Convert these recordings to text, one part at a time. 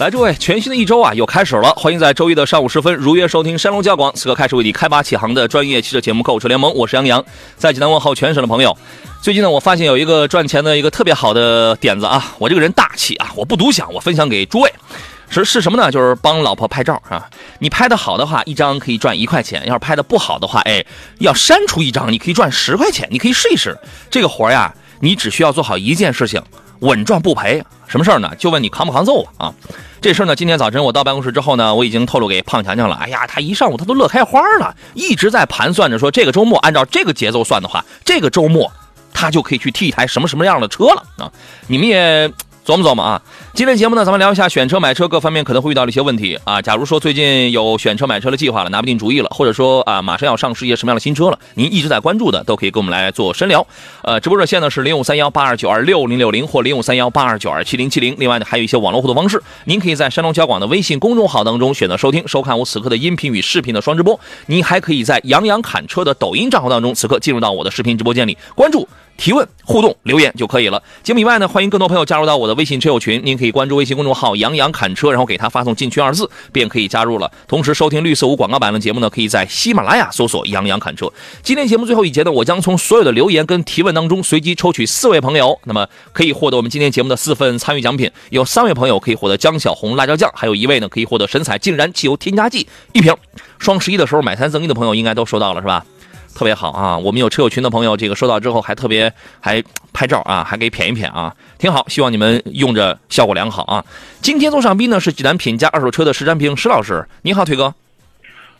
来，诸位，全新的一周啊，又开始了。欢迎在周一的上午时分如约收听山东交广此刻开始为你开拔启航的专业汽车节目《购车联盟》，我是杨洋，在济南问候全省的朋友。最近呢，我发现有一个赚钱的一个特别好的点子啊，我这个人大气啊，我不独享，我分享给诸位。是是什么呢？就是帮老婆拍照啊。你拍的好的话，一张可以赚一块钱；要是拍的不好的话，哎，要删除一张，你可以赚十块钱。你可以试一试这个活呀。你只需要做好一件事情，稳赚不赔。什么事儿呢？就问你扛不扛揍啊？这事儿呢，今天早晨我到办公室之后呢，我已经透露给胖强强了。哎呀，他一上午他都乐开花了，一直在盘算着说，这个周末按照这个节奏算的话，这个周末他就可以去替一台什么什么样的车了啊！你们也。琢磨琢磨啊！今天节目呢，咱们聊一下选车、买车各方面可能会遇到的一些问题啊。假如说最近有选车、买车的计划了，拿不定主意了，或者说啊，马上要上市一些什么样的新车了，您一直在关注的，都可以跟我们来做深聊。呃，直播热线呢是零五三幺八二九二六零六零或零五三幺八二九二七零七零。另外呢，还有一些网络互动方式，您可以在山东交广的微信公众号当中选择收听、收看我此刻的音频与视频的双直播。您还可以在杨洋侃车的抖音账号当中，此刻进入到我的视频直播间里关注。提问、互动、留言就可以了。节目以外呢，欢迎更多朋友加入到我的微信车友群。您可以可以关注微信公众号“杨洋侃车”，然后给他发送“进群”二字，便可以加入了。同时，收听绿色无广告版的节目呢，可以在喜马拉雅搜索“杨洋侃车”。今天节目最后一节呢，我将从所有的留言跟提问当中随机抽取四位朋友，那么可以获得我们今天节目的四份参与奖品。有三位朋友可以获得江小红辣椒酱，还有一位呢可以获得神采竟然汽油添加剂一瓶。双十一的时候买三赠一的朋友应该都收到了是吧？特别好啊！我们有车友群的朋友，这个收到之后还特别还拍照啊，还给谝一谝啊，挺好。希望你们用着效果良好啊。今天做上宾呢是济南品家二手车的石占平石老师，你好，腿哥。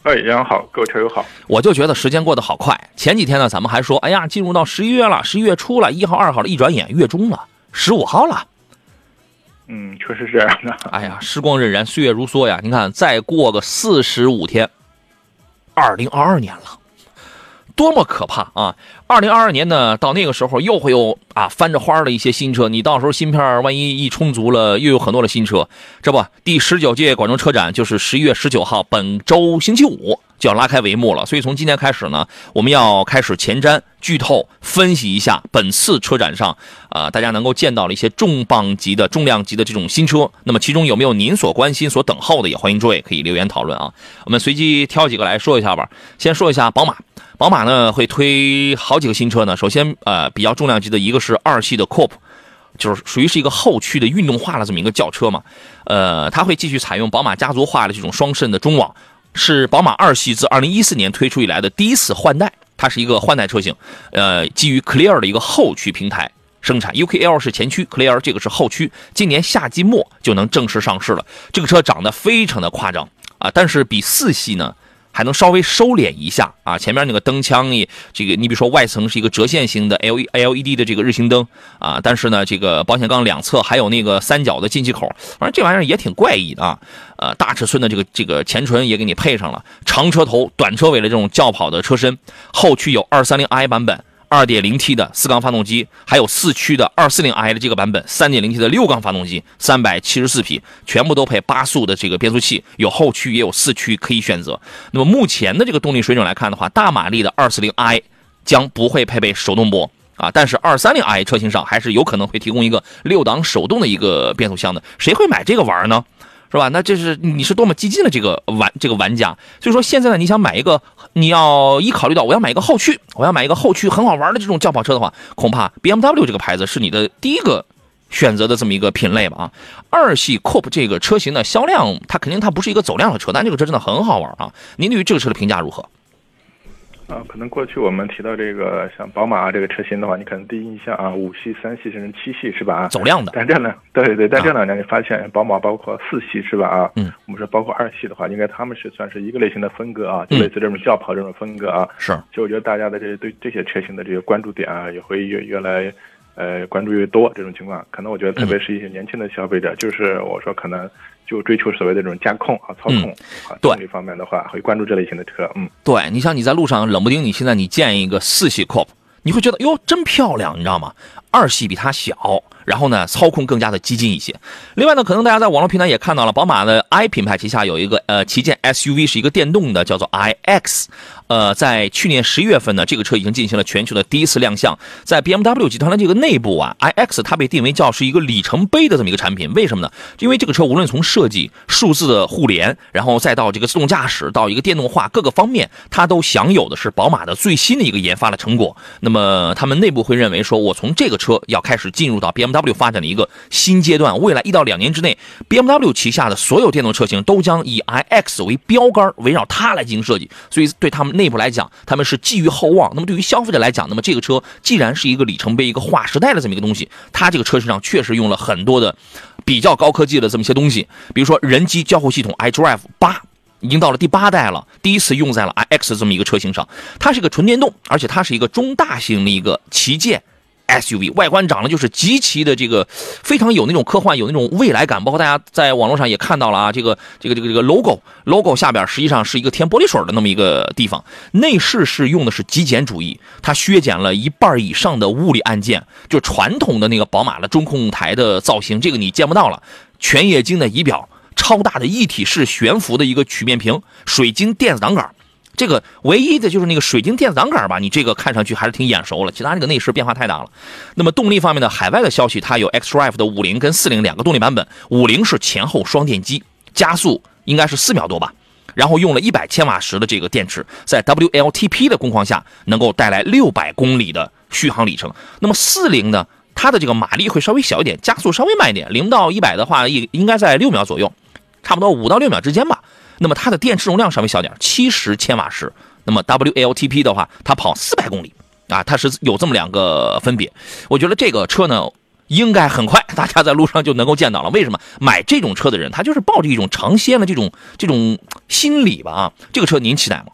哎，杨好，各位车友好。我就觉得时间过得好快。前几天呢，咱们还说，哎呀，进入到十一月了，十一月初了，一号、二号了，一转眼月中了，十五号了。嗯，确实是这样的。哎呀，时光荏苒，岁月如梭呀。你看，再过个四十五天，二零二二年了。多么可怕啊！二零二二年呢，到那个时候又会有啊翻着花的一些新车，你到时候芯片万一一充足了，又有很多的新车。这不，第十九届广州车展就是十一月十九号，本周星期五就要拉开帷幕了。所以从今天开始呢，我们要开始前瞻、剧透、分析一下本次车展上啊大家能够见到了一些重磅级的、重量级的这种新车。那么其中有没有您所关心、所等候的？也欢迎诸位可以留言讨论啊。我们随机挑几个来说一下吧。先说一下宝马。宝马呢会推好几个新车呢。首先，呃，比较重量级的一个是二系的 Coupe，就是属于是一个后驱的运动化的这么一个轿车嘛。呃，它会继续采用宝马家族化的这种双肾的中网，是宝马二系自二零一四年推出以来的第一次换代，它是一个换代车型。呃，基于 Clear 的一个后驱平台生产，UKL 是前驱，Clear 这个是后驱。今年夏季末就能正式上市了。这个车长得非常的夸张啊，但是比四系呢。还能稍微收敛一下啊，前面那个灯腔也这个，你比如说外层是一个折线型的 L L E D 的这个日行灯啊，但是呢，这个保险杠两侧还有那个三角的进气口，反正这玩意儿也挺怪异的啊。呃，大尺寸的这个这个前唇也给你配上了，长车头短车尾的这种轿跑的车身，后驱有二三零 i 版本。二点零 T 的四缸发动机，还有四驱的二四零 i 的这个版本，三点零 T 的六缸发动机，三百七十四匹，全部都配八速的这个变速器，有后驱也有四驱可以选择。那么目前的这个动力水准来看的话，大马力的二四零 i 将不会配备手动波啊，但是二三零 i 车型上还是有可能会提供一个六档手动的一个变速箱的。谁会买这个玩呢？是吧？那这是你是多么激进的这个玩这个玩家。所以说现在呢，你想买一个，你要一考虑到我要买一个后驱，我要买一个后驱很好玩的这种轿跑车的话，恐怕 BMW 这个牌子是你的第一个选择的这么一个品类吧？啊，二系 Coupe 这个车型的销量，它肯定它不是一个走量的车，但这个车真的很好玩啊！您对于这个车的评价如何？啊，可能过去我们提到这个像宝马这个车型的话，你可能第一印象啊，五系、三系甚至七系是吧？走量的。但这呢，对对，但这两年你发现宝马包括四系是吧？啊，嗯，我们说包括二系的话，应该他们是算是一个类型的风格啊，就类似这种轿跑这种风格啊。是。就我觉得大家的这对这些车型的这个关注点啊，也会越越来呃关注越多这种情况，可能我觉得特别是一些年轻的消费者，就是我说可能就追求所谓的这种驾控啊、操控啊对动力方面的话，会关注这类型的车。嗯，对你像你在路上冷不丁，你现在你见一个四系 Coupe，你会觉得哟真漂亮，你知道吗？二系比它小，然后呢操控更加的激进一些。另外呢，可能大家在网络平台也看到了，宝马的 i 品牌旗下有一个呃旗舰 SUV 是一个电动的，叫做 iX。呃，在去年十一月份呢，这个车已经进行了全球的第一次亮相。在 BMW 集团的这个内部啊，iX 它被定为叫是一个里程碑的这么一个产品。为什么呢？因为这个车无论从设计、数字的互联，然后再到这个自动驾驶，到一个电动化各个方面，它都享有的是宝马的最新的一个研发的成果。那么他们内部会认为说，我从这个车车要开始进入到 BMW 发展的一个新阶段。未来一到两年之内，BMW 旗下的所有电动车型都将以 iX 为标杆，围绕它来进行设计。所以对他们内部来讲，他们是寄予厚望。那么对于消费者来讲，那么这个车既然是一个里程碑、一个划时代的这么一个东西，它这个车身上确实用了很多的比较高科技的这么一些东西，比如说人机交互系统 iDrive 八。已经到了第八代了，第一次用在了 iX 这么一个车型上。它是一个纯电动，而且它是一个中大型的一个旗舰 SUV，外观长得就是极其的这个非常有那种科幻，有那种未来感。包括大家在网络上也看到了啊，这个这个这个这个 logo logo 下边实际上是一个填玻璃水的那么一个地方。内饰是用的是极简主义，它削减了一半以上的物理按键，就传统的那个宝马的中控台的造型，这个你见不到了。全液晶的仪表，超大的一体式悬浮的一个曲面屏，水晶电子挡杆。这个唯一的就是那个水晶电子挡杆吧，你这个看上去还是挺眼熟了，其他那个内饰变化太大了。那么动力方面的海外的消息，它有 xDrive 的五零跟四零两个动力版本，五零是前后双电机，加速应该是四秒多吧，然后用了一百千瓦时的这个电池，在 WLTP 的工况下能够带来六百公里的续航里程。那么四零呢，它的这个马力会稍微小一点，加速稍微慢一点，零到一百的话应应该在六秒左右，差不多五到六秒之间吧。那么它的电池容量稍微小点，七十千瓦时。那么 WLTP 的话，它跑四百公里啊，它是有这么两个分别。我觉得这个车呢，应该很快大家在路上就能够见到了。为什么买这种车的人，他就是抱着一种尝鲜的这种这种心理吧？啊，这个车您期待吗？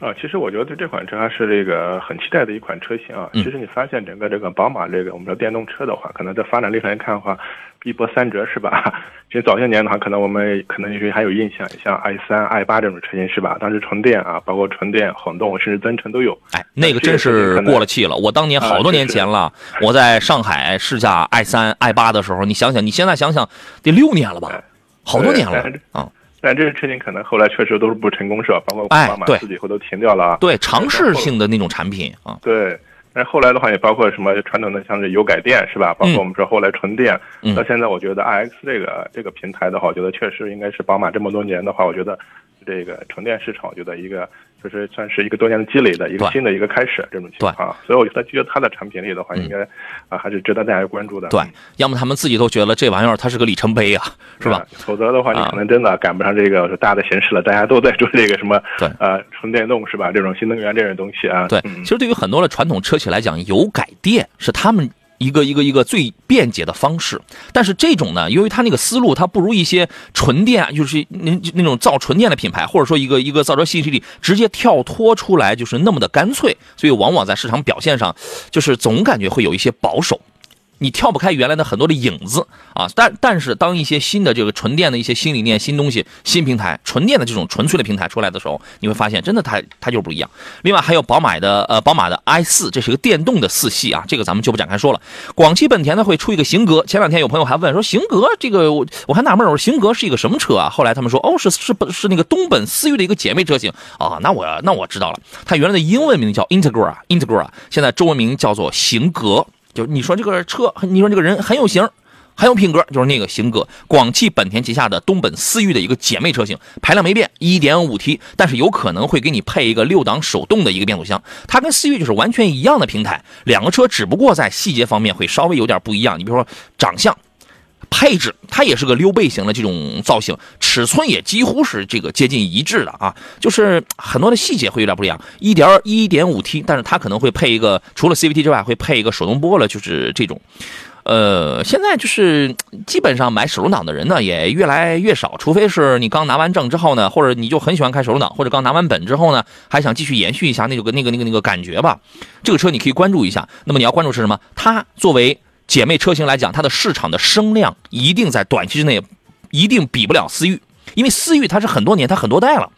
啊，其实我觉得对这款车还是这个很期待的一款车型啊。嗯其实你发现整个这个宝马这个我们说电动车的话，可能在发展历程来看的话，一波三折是吧？其实早些年的话，可能我们可能有些还有印象，像 i 三、i 八这种车型是吧？当时纯电啊，包括纯电、混动甚至增程都有。哎，那个真是过了气了。我当年好多年前了，我在上海试驾 i 三、i 八的时候，你想想，你现在想想，得六年了吧？好多年了啊。但这些车型可能后来确实都是不成功，是吧？包括哎宝马自己以后都停掉了啊。对，尝试性的那种产品啊。对，但是后来的话也包括什么传统的，像是油改电是吧？包括我们说后来纯电，嗯到现在我觉得 iX 这个这个平台的话，我觉得确实应该是宝马这么多年的话，我觉得这个纯电市场，我觉得一个就是算是一个多年的积累的一个新的一个开始这种情况。所以我觉得，觉得它的产品力的话，应该啊还是值得大家关注的。对，要么他们自己都觉得这玩意儿它是个里程碑啊，是吧？啊否则的话，你啊可能真的赶不上这个大的形势了。大家都在做这个什么对呃纯电动是吧？这种新能源这种东西啊。对，嗯其实对于很多的传统车企来讲，油改电是他们一个一个一个最便捷的方式。但是这种呢，由于它那个思路，它不如一些纯电，就是那那种造纯电的品牌，或者说一个一个造车信息里直接跳脱出来，就是那么的干脆，所以往往在市场表现上，就是总感觉会有一些保守。你跳不开原来的很多的影子啊，但但是当一些新的这个纯电的一些新理念、新东西、新平台、纯电的这种纯粹的平台出来的时候，你会发现真的它它就不一样。另外还有宝马的呃宝马的 i 四，这是个电动的四系啊，这个咱们就不展开说了。广汽本田呢会出一个型格，前两天有朋友还问说型格这个我我还纳闷，我说型格是一个什么车啊？后来他们说哦是是是那个东本思域的一个姐妹车型啊，那我那我知道了，它原来的英文名叫 Integra Integra，现在中文名叫做型格。就你说这个车，你说这个人很有型，很有品格，就是那个型格。广汽本田旗下的东本思域的一个姐妹车型，排量没变，1.5T，但是有可能会给你配一个六档手动的一个变速箱。它跟思域就是完全一样的平台，两个车只不过在细节方面会稍微有点不一样。你比如说长相。配置，它也是个溜背型的这种造型，尺寸也几乎是这个接近一致的啊，就是很多的细节会有点不一样。一点一点五 T，但是它可能会配一个，除了 CVT 之外，会配一个手动波了，就是这种。呃，现在就是基本上买手动挡的人呢也越来越少，除非是你刚拿完证之后呢，或者你就很喜欢开手动挡，或者刚拿完本之后呢，还想继续延续一下那个那个那个那个感觉吧。这个车你可以关注一下。那么你要关注是什么？它作为姐妹车型来讲，它的市场的声量一定在短期之内一定比不了思域，因为思域它是很多年，它很多代了。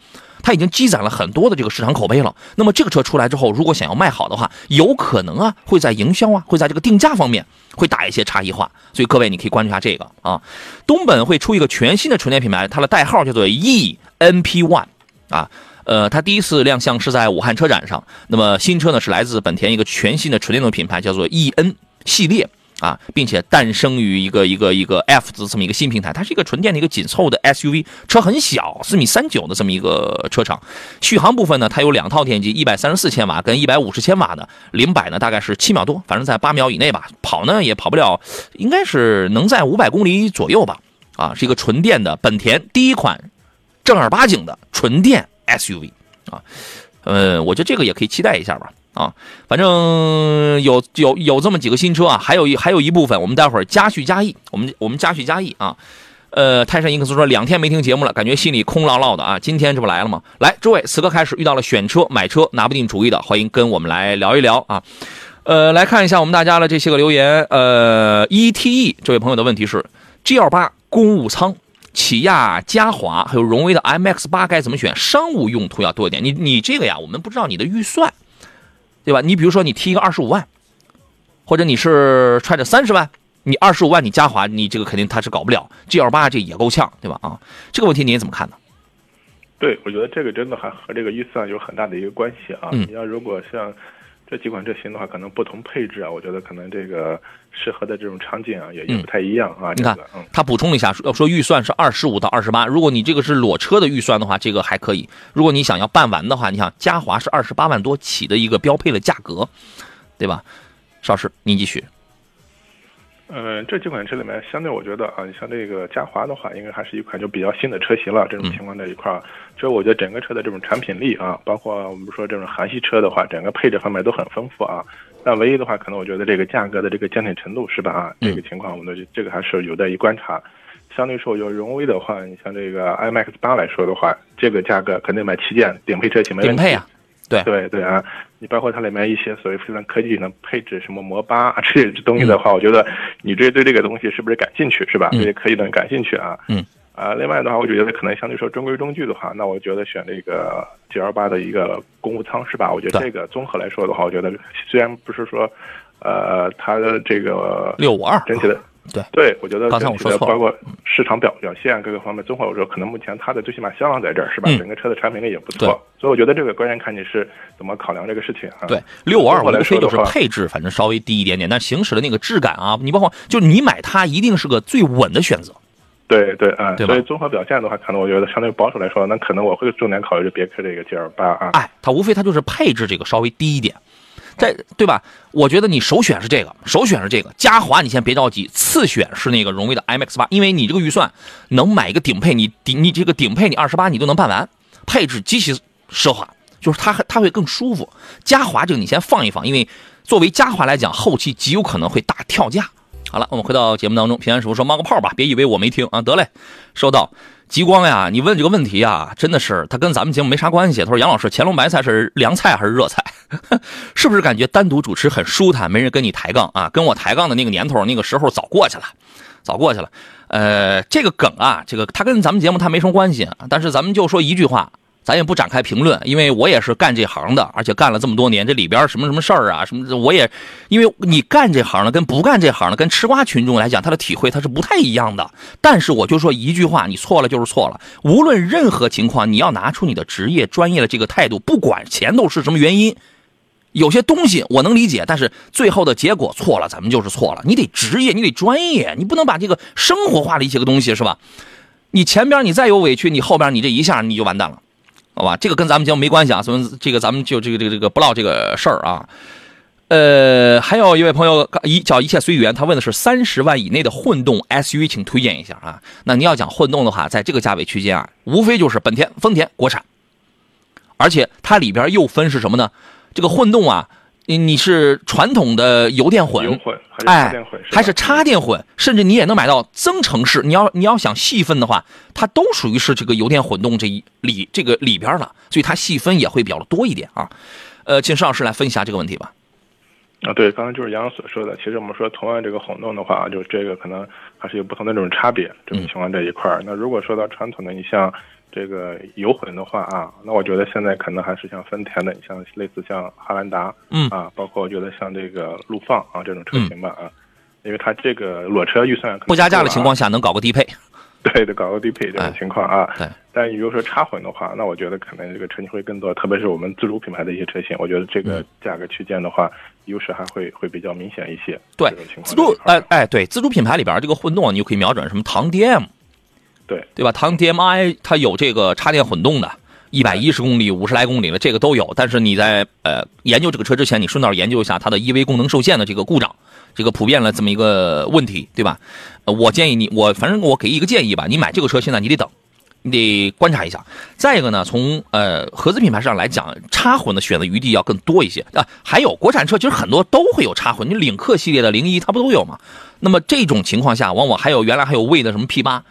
它已经积攒了很多的这个市场口碑了。那么这个车出来之后，如果想要卖好的话，有可能啊会在营销啊，会在这个定价方面会打一些差异化。所以各位你可以关注一下这个啊。东本会出一个全新的纯电品牌，它的代号叫做 E N P One 啊。呃，它第一次亮相是在武汉车展上。那么新车呢是来自本田一个全新的纯电动品牌，叫做 E N 系列。啊，并且诞生于一个一个一个 F 字这么一个新平台，它是一个纯电的一个紧凑的 SUV，车很小，四米三九的这么一个车长。续航部分呢，它有两套电机，一百三十四千瓦跟一百五十千瓦的，零百呢大概是七秒多，反正在八秒以内吧。跑呢也跑不了，应该是能在五百公里左右吧。啊，是一个纯电的本田第一款正儿八经的纯电 SUV 啊，呃，我觉得这个也可以期待一下吧。啊，反正有有有这么几个新车啊，还有一还有一部分，我们待会儿加叙加议，我们我们加叙加议啊。呃，泰山英克斯说两天没听节目了，感觉心里空落落的啊。今天这不来了吗？来，诸位，此刻开始遇到了选车买车拿不定主意的，欢迎跟我们来聊一聊啊。呃，来看一下我们大家的这些个留言。呃，E T E 这位朋友的问题是：G L 八公务舱、起亚嘉华还有荣威的 M X 八该怎么选？商务用途要多一点。你你这个呀，我们不知道你的预算。对吧？你比如说，你提一个二十五万，或者你是揣着三十万，你二十五万你嘉华，你这个肯定他是搞不了。G L 八这也够呛，对吧？啊，这个问题您怎么看呢？对，我觉得这个真的还和这个预算有很大的一个关系啊。你要如果像。这几款车型的话，可能不同配置啊，我觉得可能这个适合的这种场景啊，也也不太一样啊。你看，他补充了一下，说说预算是二十五到二十八。如果你这个是裸车的预算的话，这个还可以。如果你想要办完的话，你想嘉华是二十八万多起的一个标配的价格，对吧？邵师，您继续。嗯，这几款车里面，相对我觉得啊，你像这个嘉华的话，应该还是一款就比较新的车型了。这种情况在一块儿，所以我觉得整个车的这种产品力啊，包括我们说这种韩系车的话，整个配置方面都很丰富啊。但唯一的话，可能我觉得这个价格的这个坚挺程度是吧？啊，这个情况，我们的这个还是有待于观察。相对说，有荣威的话，你像这个 iMAX 八来说的话，这个价格肯定买旗舰顶配车型没问题。顶配啊。对对对啊，你包括它里面一些所谓非常科技的配置，什么摩巴啊这些东西的话，我觉得你这对这个东西是不是感兴趣是吧？这些科技的感兴趣啊。嗯。啊，另外的话，我觉得可能相对说中规中矩的话，那我觉得选这个 G L 八的一个公务舱是吧？我觉得这个综合来说的话，我觉得虽然不是说，呃，它的这个六五二整体的。对对，我觉得刚才我说错包括市场表表现各个方面综合，我说可能目前它的最起码销量在这儿是吧？整个车的产品力也不错，所以我觉得这个关键看你是怎么考量这个事情啊。对，六五二无非就是配置反正稍微低一点点，但行驶的那个质感啊，你包括就你买它一定是个最稳的选择。对对啊，所以综合表现的话，可能我觉得相对保守来说，那可能我会重点考虑别克这个 G L 八啊。哎，它无非它就是配置这个稍微低一点。在对吧？我觉得你首选是这个，首选是这个嘉华，你先别着急，次选是那个荣威的 MX 八，因为你这个预算能买一个顶配，你顶你这个顶配你二十八你都能办完，配置极其奢华，就是它它会更舒服。嘉华这个你先放一放，因为作为嘉华来讲，后期极有可能会大跳价。好了，我们回到节目当中，平安师傅说冒个泡吧，别以为我没听啊，得嘞，收到。极光呀，你问这个问题啊，真的是他跟咱们节目没啥关系。他说：“杨老师，乾隆白菜是凉菜还是热菜？是不是感觉单独主持很舒坦，没人跟你抬杠啊？跟我抬杠的那个年头，那个时候早过去了，早过去了。呃，这个梗啊，这个他跟咱们节目他没什么关系，但是咱们就说一句话。”咱也不展开评论，因为我也是干这行的，而且干了这么多年，这里边什么什么事儿啊，什么我也，因为你干这行的跟不干这行的，跟吃瓜群众来讲，他的体会他是不太一样的。但是我就说一句话，你错了就是错了。无论任何情况，你要拿出你的职业专业的这个态度，不管前头是什么原因，有些东西我能理解，但是最后的结果错了，咱们就是错了。你得职业，你得专业，你不能把这个生活化的一些个东西是吧？你前边你再有委屈，你后边你这一下你就完蛋了。好吧，这个跟咱们节目没关系啊，所以这个咱们就这个这个这个不唠这个事儿啊。呃，还有一位朋友一叫一切随缘，他问的是三十万以内的混动 SUV，请推荐一下啊。那你要讲混动的话，在这个价位区间啊，无非就是本田、丰田、国产，而且它里边又分是什么呢？这个混动啊，你你是传统的油电混，油混还是哎插电混？还是插电混，甚至你也能买到增程式。你要你要想细分的话，它都属于是这个油电混动这一里这个里边了，所以它细分也会比较多一点啊。呃，请邵老师来分析一下这个问题吧。啊，对，刚才就是杨所说的，其实我们说同样这个混动的话，就这个可能还是有不同的这种差别，这种情况这一块儿。那如果说到传统的，你像这个油混的话啊，那我觉得现在可能还是像丰田的，你像类似像汉兰达，嗯。啊，包括我觉得像这个陆放啊这种车型吧啊，因为它这个裸车预算不加价的情况下，能搞个低配，对的，搞个低配这种情况啊。对。但如果说插混的话，那我觉得可能这个车型会更多，特别是我们自主品牌的一些车型，我觉得这个嗯价格区间的话，优势还会会比较明显一些。对。哎哎对，自主品牌里边这个混动，你就可以瞄准什么唐 DM，对对吧？唐 DMI 它有这个插电混动的，一百一十公里、五十来公里的这个都有。但是你在呃研究这个车之前，你顺道研究一下它的 EV 功能受限的这个故障，这个普遍了这么一个问题，对吧？我建议你，我反正我给一个建议吧，你买这个车现在你得等。你得观察一下。再一个呢，从呃合资品牌上来讲，插混的选择余地要更多一些啊。还有国产车，其实很多都会有插混，你领克系列的零一它不都有吗？那么这种情况下，往往还有原来还有魏的什么 P 八，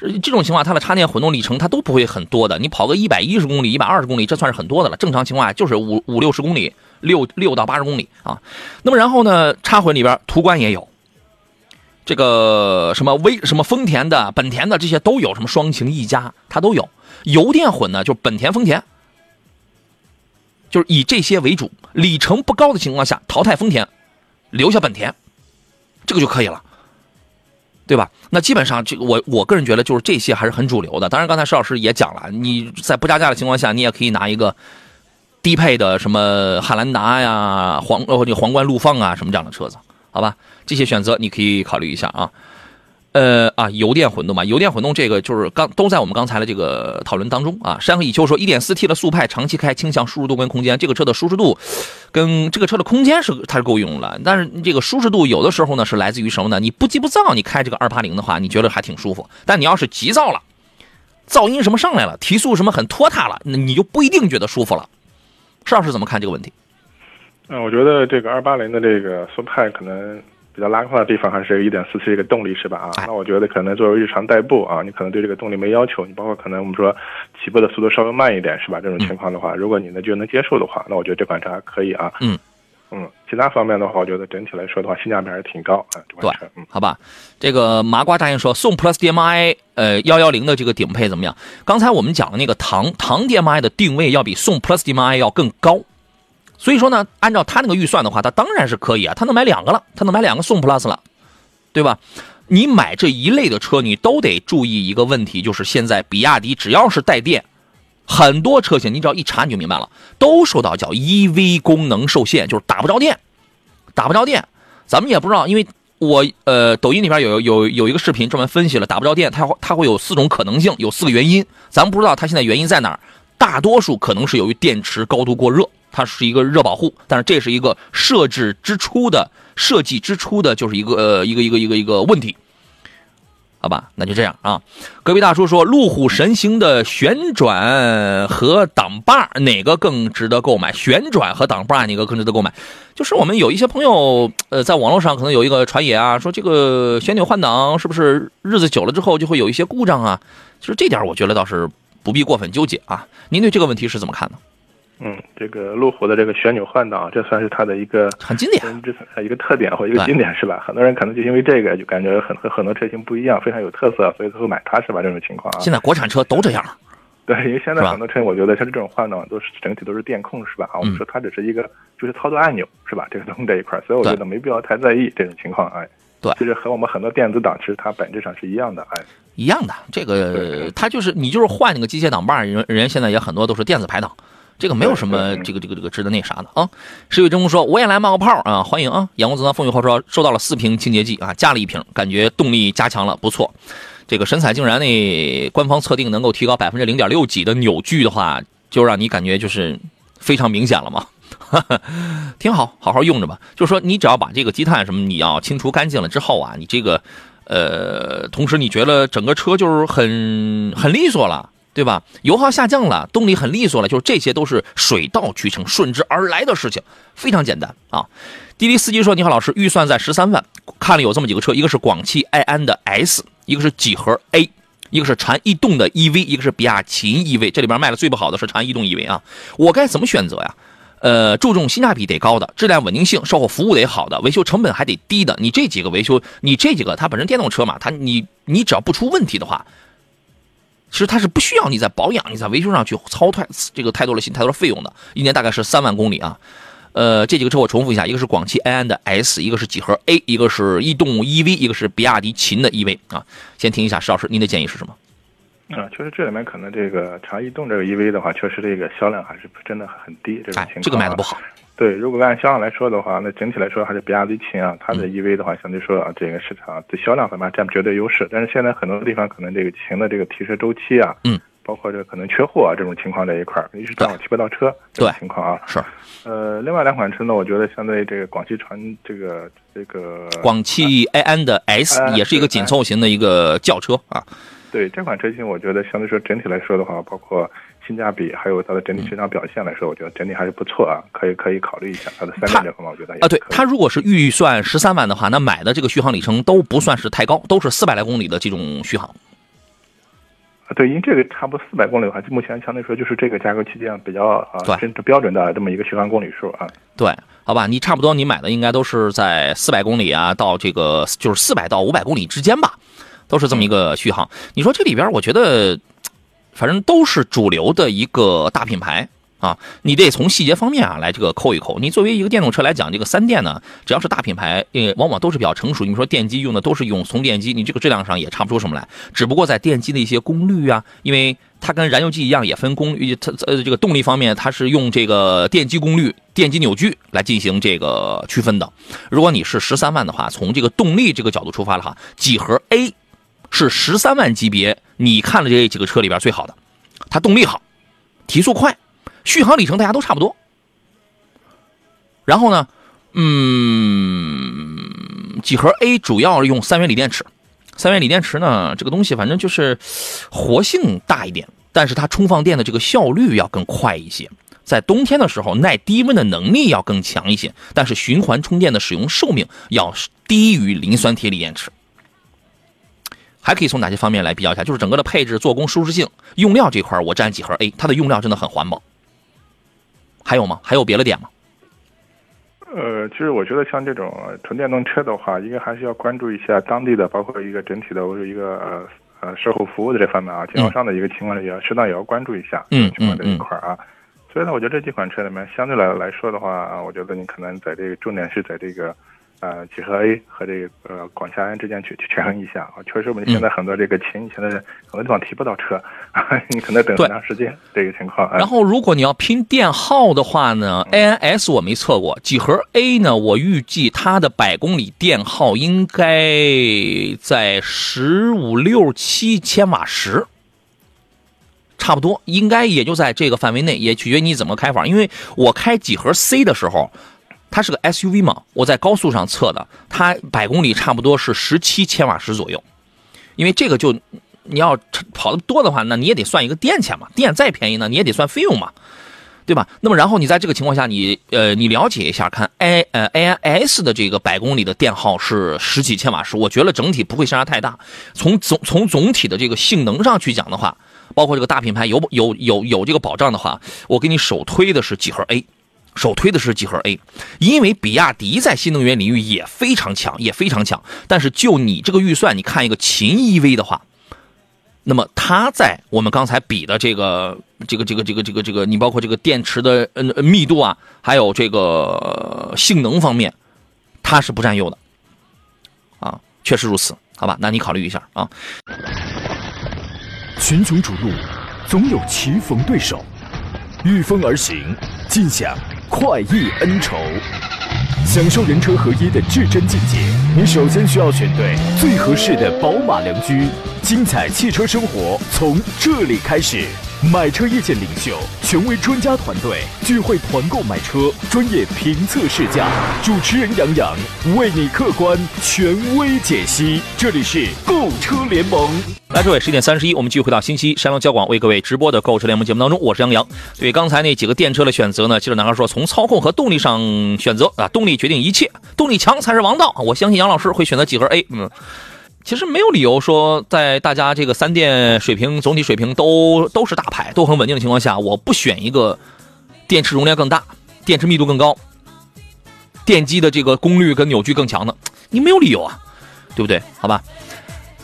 这种情况它的插电混动里程它都不会很多的。你跑个一百一十公里、一百二十公里，这算是很多的了。正常情况下就是五五六十公里，六六到八十公里啊。那么然后呢，插混里边途观也有。这个什么威什么丰田的、本田的这些都有，什么双擎、一加它都有。油电混呢，就是本田、丰田，就是以这些为主。里程不高的情况下，淘汰丰田，留下本田，这个就可以了，对吧？那基本上这个我我个人觉得就是这些还是很主流的。当然，刚才石老师也讲了，你在不加价的情况下，你也可以拿一个低配的什么汉兰达呀、皇呃这皇冠陆放啊什么这样的车子，好吧？这些选择你可以考虑一下啊。呃啊，油电混动嘛，油电混动这个就是刚都在我们刚才的这个讨论当中啊。山河以秋说，1.4T 的速派长期开倾向舒适度跟空间，这个车的舒适度跟这个车的空间是它是够用了，但是这个舒适度有的时候呢是来自于什么呢？你不急不躁，你开这个280的话，你觉得还挺舒服，但你要是急躁了，噪音什么上来了，提速什么很拖沓了，那你就不一定觉得舒服了。石老师怎么看这个问题？嗯，我觉得这个二八零的这个速派可能比较拉胯的地方还是一点四 T 这个动力是吧？啊哎，那我觉得可能作为日常代步啊，你可能对这个动力没要求，你包括可能我们说起步的速度稍微慢一点是吧？这种情况的话，如果你呢就能接受的话，那我觉得这款车还可以啊。嗯嗯，其他方面的话，我觉得整体来说的话，性价比还是挺高啊。这款车，嗯。好吧，这个麻瓜大爷说宋 Plus DMI 呃幺幺零的这个顶配怎么样？刚才我们讲的那个唐唐 DMI 的定位要比宋 Plus DMI 要更高，所以说呢，按照他那个预算的话，他当然是可以啊，他能买两个了，他能买两个宋 Plus 了，对吧？你买这一类的车，你都得注意一个问题，就是现在比亚迪只要是带电，很多车型你只要一查你就明白了，都受到叫 EV 功能受限，就是打不着电，打不着电。咱们也不知道，因为我呃抖音里边有有有一个视频专门分析了打不着电，它它会有四种可能性，有四个原因，咱们不知道它现在原因在哪儿。大多数可能是由于电池高度过热，它是一个热保护，但是这是一个设置之初的设计之初的就是一个呃一个一个一个一个问题。好吧，那就这样啊。隔壁大叔说，路虎神行的旋转和挡把哪个更值得购买？旋转和挡把哪个更值得购买？就是我们有一些朋友，呃，在网络上可能有一个传言啊，说这个旋钮换挡是不是日子久了之后就会有一些故障啊？其实这点我觉得倒是不必过分纠结啊。您对这个问题是怎么看的？嗯，这个路虎的这个旋钮换挡，这算是它的一个很经典，这一个特点或一个经典是吧？很多人可能就因为这个就感觉很和很多车型不一样，非常有特色，所以才会买它是吧？这种情况啊。现在国产车都这样。对，因为现在很多车，我觉得像这种换挡都是整体都是电控是吧？啊，我们说它只是一个就是操作按钮是吧？这个东西这一块，所以我觉得没必要太在意这种情况。哎，对，就是和我们很多电子档其实它本质上是一样的。哎，一样的，这个它就是你就是换那个机械挡把，人人现在也很多都是电子排档。这个没有什么这个这个这个值得那啥的啊。石宇真说：“我也来冒个泡啊，欢迎啊！”阳光子弹风雨后说：“收到了四瓶清洁剂啊，加了一瓶，感觉动力加强了，不错。这个神采竟然那官方测定能够提高百分之零点六几的扭矩的话，就让你感觉就是非常明显了嘛，挺好，好好用着吧。就是说，你只要把这个积碳什么你要清除干净了之后啊，你这个呃，同时你觉得整个车就是很很利索了。”对吧？油耗下降了，动力很利索了，就是这些都是水到渠成、顺之而来的事情，非常简单啊。滴滴司机说：“你好，老师，预算在十三万，看了有这么几个车，一个是广汽埃安的 S，一个是几何 A，一个是长安逸动的 EV，一个是比亚秦 EV。这里边卖的最不好的是长安逸动 EV 啊，我该怎么选择呀？呃，注重性价比得高的，质量稳定性、售后服务得好的，维修成本还得低的。你这几个维修，你这几个它本身电动车嘛，它你你只要不出问题的话。”其实它是不需要你在保养、你在维修上去操太这个太多的心、太多的费用的，一年大概是三万公里啊。呃，这几个车我重复一下，一个是广汽埃安的 S，一个是几何 A，一个是逸动 EV，一个是比亚迪秦的 EV 啊。先听一下石老师，您的建议是什么？啊，确实这里面可能这个长安逸动这个 EV 的话，确实这个销量还是真的很低，这个情况。这个卖的不好。对，如果按销量来说的话，那整体来说还是比亚迪秦啊，它的 EV 的话，相对说啊，这个市场在销量方面占绝对优势。但是现在很多地方可能这个秦的这个提车周期啊，嗯，包括这个可能缺货啊这种情况这一块儿，一时正好提不到车这种情况啊。是。呃，另外两款车呢，我觉得相对这个广汽传这个这个广汽埃安的 S 也是一个紧凑型的一个轿车啊。对这款车型，我觉得相对说整体来说的话，包括。性价比还有它的整体市场表现来说，我觉得整体还是不错啊，可以可以考虑一下它的三电这方面，我觉得啊，对它如果是预算十三万的话，那买的这个续航里程都不算是太高，都是四百来公里的这种续航。啊，对，因为这个差不多四百公里的话，目前相对说就是这个价格区间比较啊，对，真标准的这么一个续航公里数啊。对，好吧，你差不多你买的应该都是在四百公里啊，到这个就是四百到五百公里之间吧，都是这么一个续航。你说这里边，我觉得。反正都是主流的一个大品牌啊，你得从细节方面啊来这个抠一抠。你作为一个电动车来讲，这个三电呢，只要是大品牌，呃，往往都是比较成熟。你说电机用的都是永松电机，你这个质量上也差不出什么来。只不过在电机的一些功率啊，因为它跟燃油机一样，也分功率，它呃这个动力方面，它是用这个电机功率、电机扭矩来进行这个区分的。如果你是十三万的话，从这个动力这个角度出发的话，几何 A 是十三万级别。你看了这几个车里边最好的，它动力好，提速快，续航里程大家都差不多。然后呢，嗯，几何 A 主要用三元锂电池，三元锂电池呢，这个东西反正就是活性大一点，但是它充放电的这个效率要更快一些，在冬天的时候耐低温的能力要更强一些，但是循环充电的使用寿命要低于磷酸铁锂电池。还可以从哪些方面来比较一下？就是整个的配置、做工、舒适性、用料这块我占几何 A，它的用料真的很环保。还有吗？还有别的点吗？呃，其实我觉得像这种纯电动车的话，应该还是要关注一下当地的，包括一个整体的，我有一个呃呃售后服务的这方面啊，经销商的一个情况也要适当也要关注一下嗯情况这一块啊。所以呢，我觉得这几款车里面，相对来来说的话，我觉得你可能在这个重点是在这个。呃，几何 A 和这个呃广汽安之间去去权衡一下啊，确实我们现在很多这个秦现在很多地方提不到车，你可能等很长时间这个情况。然后如果你要拼电耗的话呢，ANS 我没测过，几何 A 呢，我预计它的百公里电耗应该在十五六七千瓦时，差不多，应该也就在这个范围内，也取决于你怎么开法。因为我开几何 C 的时候。它是个 SUV 嘛，我在高速上测的，它百公里差不多是十七千瓦时左右。因为这个就你要跑的多的话，那你也得算一个电钱嘛，电再便宜呢，你也得算费用嘛，对吧？那么然后你在这个情况下，你呃你了解一下，看 A 呃 AIS 的这个百公里的电耗是十几千瓦时，我觉得整体不会相差太大。从总从总体的这个性能上去讲的话，包括这个大品牌有有有有这个保障的话，我给你首推的是几何 A。首推的是几何 A，因为比亚迪在新能源领域也非常强，也非常强。但是就你这个预算，你看一个秦 EV 的话，那么它在我们刚才比的这个、这个、这个、这个、这个、这个，你包括这个电池的嗯密度啊，还有这个性能方面，它是不占优的。啊，确实如此，好吧？那你考虑一下啊。群雄逐鹿，总有棋逢对手，御风而行，尽享。快意恩仇，享受人车合一的至臻境界。你首先需要选对最合适的宝马良驹，精彩汽车生活从这里开始。买车意见领袖，权威专家团队聚会团购买车，专业评测试驾，主持人杨洋为你客观权威解析。这里是购车联盟。来，各位，十一点三十一，我们继续回到新西山东交广为各位直播的购车联盟节目当中，我是杨洋。对刚才那几个电车的选择呢，记者男孩说，从操控和动力上选择啊，动力决定一切，动力强才是王道。我相信杨老师会选择几何 A，嗯。其实没有理由说，在大家这个三电水平总体水平都都是大牌、都很稳定的情况下，我不选一个电池容量更大、电池密度更高、电机的这个功率跟扭矩更强的，你没有理由啊，对不对？好吧。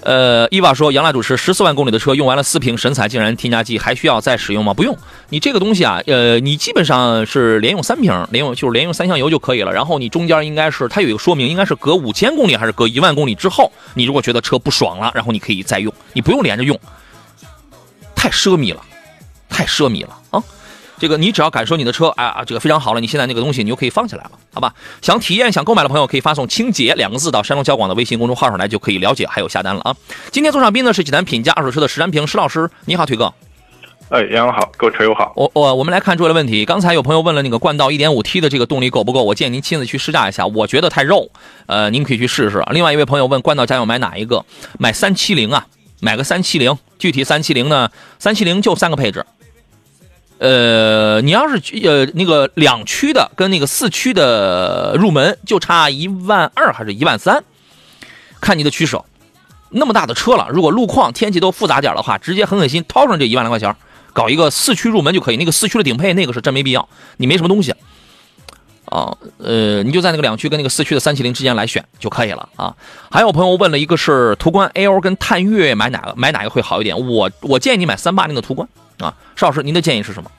呃，伊娃说，杨澜主持十四万公里的车用完了四瓶神采竟然添加剂，还需要再使用吗？不用，你这个东西啊，呃，你基本上是连用三瓶，连用就是连用三箱油就可以了。然后你中间应该是它有一个说明，应该是隔五千公里还是隔一万公里之后，你如果觉得车不爽了，然后你可以再用，你不用连着用，太奢靡了，太奢靡了。这个你只要敢说你的车，哎啊，这个非常好了，你现在那个东西你就可以放起来了，好吧？想体验、想购买的朋友可以发送“清洁”两个字到山东交广的微信公众号上来，就可以了解还有下单了啊！今天坐上宾呢是济南品家二手车的石占平石老师，你好，腿哥。哎，杨好，各位车友好。我我我们来看诸位的问题。刚才有朋友问了那个冠道 1.5T 的这个动力够不够？我建议您亲自去试驾一下，我觉得太肉，呃，您可以去试试。另外一位朋友问冠道家用买哪一个？买370啊，买个370。具体370呢？370就三个配置。呃，你要是呃那个两驱的跟那个四驱的入门就差一万二还是一万三，看你的取舍。那么大的车了，如果路况天气都复杂点的话，直接狠狠心掏上这一万来块钱，搞一个四驱入门就可以。那个四驱的顶配那个是真没必要，你没什么东西啊。呃，你就在那个两驱跟那个四驱的三七零之间来选就可以了啊。还有朋友问了一个是途观 L 跟探岳买哪个买哪个会好一点？我我建议你买三八零的途观。啊，邵老师，您的建议是什么？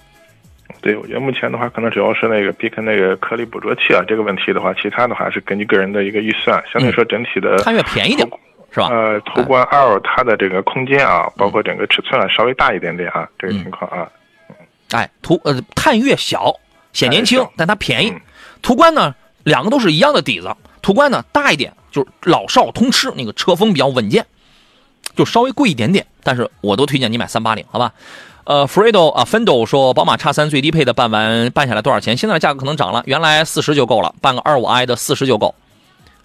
对，我觉得目前的话，可能主要是那个避开那个颗粒捕捉器啊这个问题的话，其他的话是根据个人的一个预算，相对来说整体的探岳便宜点，是吧？呃，途观 L 它的这个空间啊，包括整个尺寸啊，稍微大一点点啊，这个情况啊。哎，途呃探岳小显年轻，但它便宜。途观呢，两个都是一样的底子，途观呢大一点，就是老少通吃，那个车风比较稳健，就稍微贵一点点，但是我都推荐你买三八零，好吧？呃，Fredo 啊，Fendo 说宝马叉三最低配的办完办下来多少钱？现在的价格可能涨了，原来四十就够了，办个二五 i 的四十就够，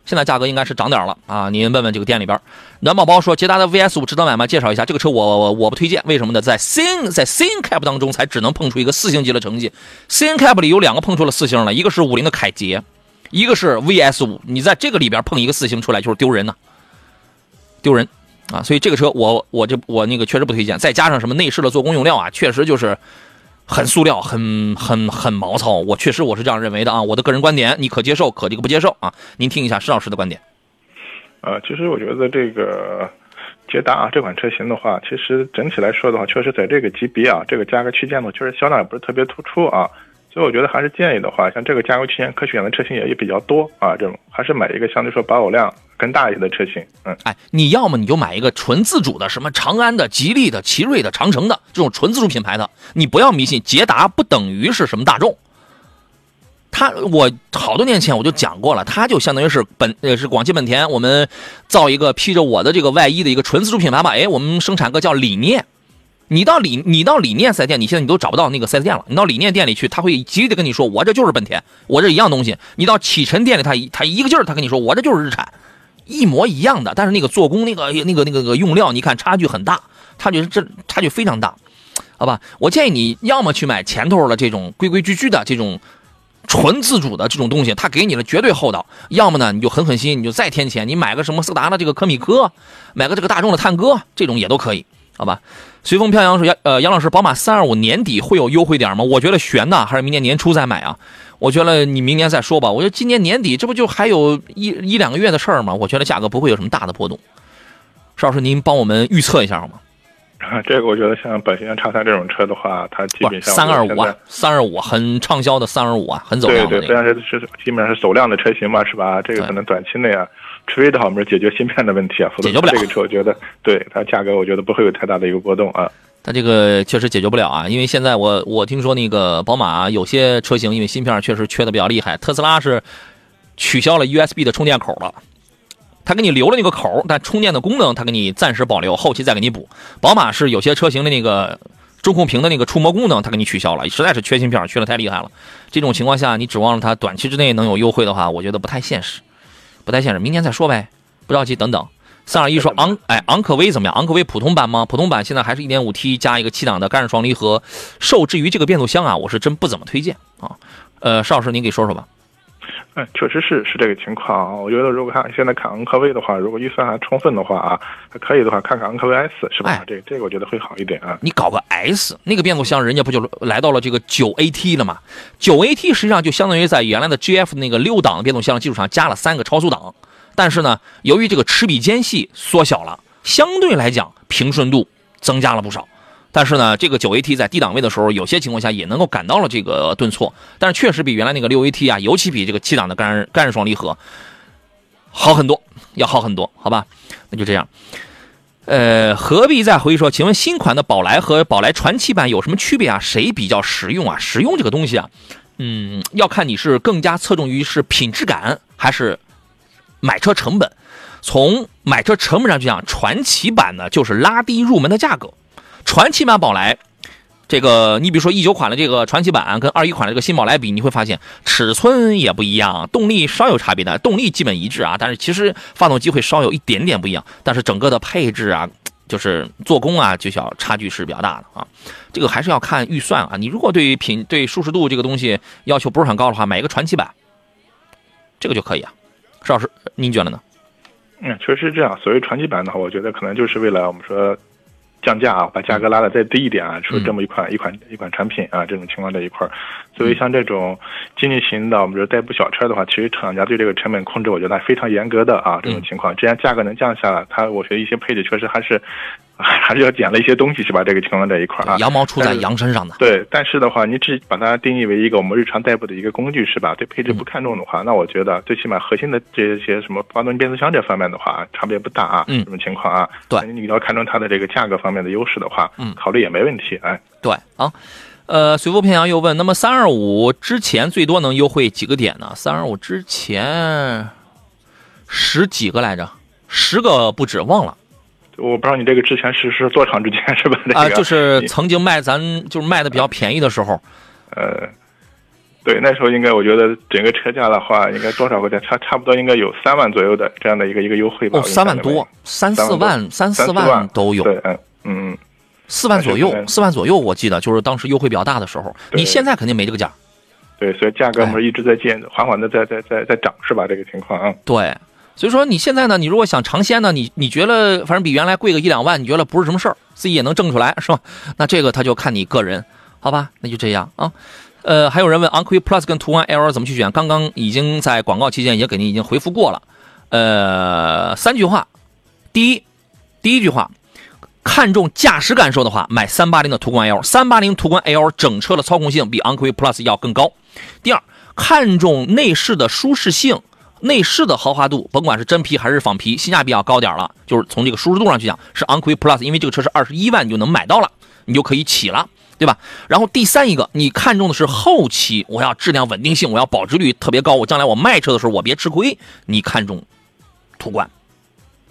现在价格应该是涨点了啊！您问问这个店里边。暖宝宝说捷达的 VS 五值得买吗？介绍一下这个车，我我不推荐，为什么呢？在 C 在 CN Cap 当中才只能碰出一个四星级的成绩，CN Cap 里有两个碰出了四星了，一个是五菱的凯捷，一个是 VS 五，你在这个里边碰一个四星出来就是丢人呐，丢人。啊，所以这个车我我就我那个确实不推荐，再加上什么内饰的做工用料啊，确实就是很塑料，很很很毛糙。我确实我是这样认为的啊，我的个人观点，你可接受，可这个不接受啊？您听一下施老师的观点。呃，其实我觉得这个捷达啊这款车型的话，其实整体来说的话，确实在这个级别啊，这个价格区间呢，确实销量也不是特别突出啊。所以我觉得还是建议的话，像这个价格区间可选的车型也也比较多啊，这种还是买一个相对说保有量更大一些的车型。嗯，哎，你要么你就买一个纯自主的，什么长安的、吉利的、奇瑞的、长城的这种纯自主品牌的，你不要迷信捷达不等于是什么大众。它我好多年前我就讲过了，它就相当于是本呃是广汽本田，我们造一个披着我的这个外衣的一个纯自主品牌吧。哎，我们生产个叫理念。你到理你到理念四 S 店，你现在你都找不到那个四 S 店了。你到理念店里去，他会极力的跟你说，我这就是本田，我这一样东西。你到启辰店里，他他一个劲儿他跟你说，我这就是日产，一模一样的。但是那个做工，那个那个那个个用料，你看差距很大，差距这差距非常大，好吧？我建议你要么去买前头的这种规规矩矩的这种纯自主的这种东西，他给你了绝对厚道；要么呢，你就狠狠心，你就再添钱，你买个什么斯达的这个科米科，买个这个大众的探歌，这种也都可以，好吧？随风飘扬说：“杨呃，杨老师，宝马三二五年底会有优惠点吗？我觉得悬呐，还是明年年初再买啊？我觉得你明年再说吧。我觉得今年年底这不就还有一一两个月的事儿吗？我觉得价格不会有什么大的波动。邵老师，您帮我们预测一下好吗？啊，这个我觉得像本田叉三这种车的话，它基本上三二五啊，三二五很畅销的三二五啊，很走量的。对对，虽然是是基本上是走量的车型嘛，是吧？这个可能短期内啊。”除非的话，我们是解决芯片的问题啊，解决不了这个车，我觉得对它价格，我觉得不会有太大的一个波动啊。它这个确实解决不了啊，因为现在我我听说那个宝马有些车型因为芯片确实缺的比较厉害，特斯拉是取消了 USB 的充电口了，它给你留了那个口，但充电的功能它给你暂时保留，后期再给你补。宝马是有些车型的那个中控屏的那个触摸功能，它给你取消了，实在是缺芯片，缺的太厉害了。这种情况下，你指望它短期之内能有优惠的话，我觉得不太现实，不太现实。明年再说呗，不着急，等等。三二一说昂，哎，昂科威怎么样？昂科威普通版吗？普通版现在还是一点五 T 加一个七档的干式双离合。受制于这个变速箱啊，我是真不怎么推荐啊。呃，邵老师您给说说吧。嗯，确实是是这个情况啊。我觉得如果看现在看昂科威的话，如果预算还充分的话啊，还可以的话，看看昂科威 S 是吧？这这个我觉得会好一点啊。你搞个 S 那个变速箱，人家不就来到了这个九 AT 了吗？九 AT 实际上就相当于在原来的 GF 那个六档变速箱基础上加了三个超速档。但是呢，由于这个齿比间隙缩小了，相对来讲平顺度增加了不少。但是呢，这个九 AT 在低档位的时候，有些情况下也能够感到了这个顿挫。但是确实比原来那个六 AT 啊，尤其比这个七档的干干式双离合好很多，要好很多，好吧？那就这样。呃，何必再回忆说？请问新款的宝来和宝来传奇版有什么区别啊？谁比较实用啊？实用这个东西啊，嗯，要看你是更加侧重于是品质感还是。买车成本，从买车成本上去讲，传奇版呢就是拉低入门的价格。传奇版宝来，这个你比如说一九款的这个传奇版跟二一款的这个新宝来比，你会发现尺寸也不一样，动力稍有差别的，动力基本一致啊，但是其实发动机会稍有一点点不一样，但是整个的配置啊，就是做工啊，就小差距是比较大的啊。这个还是要看预算啊。你如果对于品对舒适度这个东西要求不是很高的话，买一个传奇版，这个就可以啊。邵老师，您觉得呢？嗯，确实是这样。所谓传奇版的话，我觉得可能就是为了我们说降价啊，把价格拉的再低一点啊，出这么一款一款一款产品啊，这种情况在一块儿。所以像这种经济型的，我们说代步小车的话，其实厂家对这个成本控制，我觉得非常严格的啊。这种情况，既然价格能降下来，它我觉得一些配置确实还是。还是要减了一些东西是吧？这个情况在一块儿啊，羊毛出在羊身上的。对，但是的话，你只把它定义为一个我们日常代步的一个工具是吧？对配置不看重的话，那我觉得最起码核心的这些什么发动机、变速箱这方面的话，差别不大啊。嗯，什么情况啊？对，你要看重它的这个价格方面的优势的话，嗯，考虑也没问题。哎，对啊，呃，随风偏阳又问，那么三二五之前最多能优惠几个点呢？三二五之前十几个来着，十个不止，忘了。我不知道你这个之前是是多长之间是吧？啊，就是曾经卖咱就是卖的比较便宜的时候，呃，对，那时候应该我觉得整个车价的话，应该多少块钱？差差不多应该有三万左右的这样的一个一个优惠吧？哦，三万多，三四万，三四万都有。对，嗯嗯，四万左右，四万左右，我记得就是当时优惠比较大的时候。你现在肯定没这个价。对，所以价格不是一直在减，缓缓的在在在在涨是吧？这个情况啊。对。所以说你现在呢，你如果想尝鲜呢，你你觉得反正比原来贵个一两万，你觉得不是什么事儿，自己也能挣出来，是吧？那这个他就看你个人，好吧？那就这样啊。呃，还有人问昂科威 Plus 跟途观 L 怎么去选？刚刚已经在广告期间也给您已经回复过了。呃，三句话，第一，第一句话，看重驾驶感受的话，买三八零的途观 L，三八零途观 L 整车的操控性比昂科威 Plus 要更高。第二，看重内饰的舒适性。内饰的豪华度，甭管是真皮还是仿皮，性价比要高点了。就是从这个舒适度上去讲，是昂科威 Plus，因为这个车是二十一万你就能买到了，你就可以起了，对吧？然后第三一个，你看中的是后期，我要质量稳定性，我要保值率特别高，我将来我卖车的时候我别吃亏。你看中途观，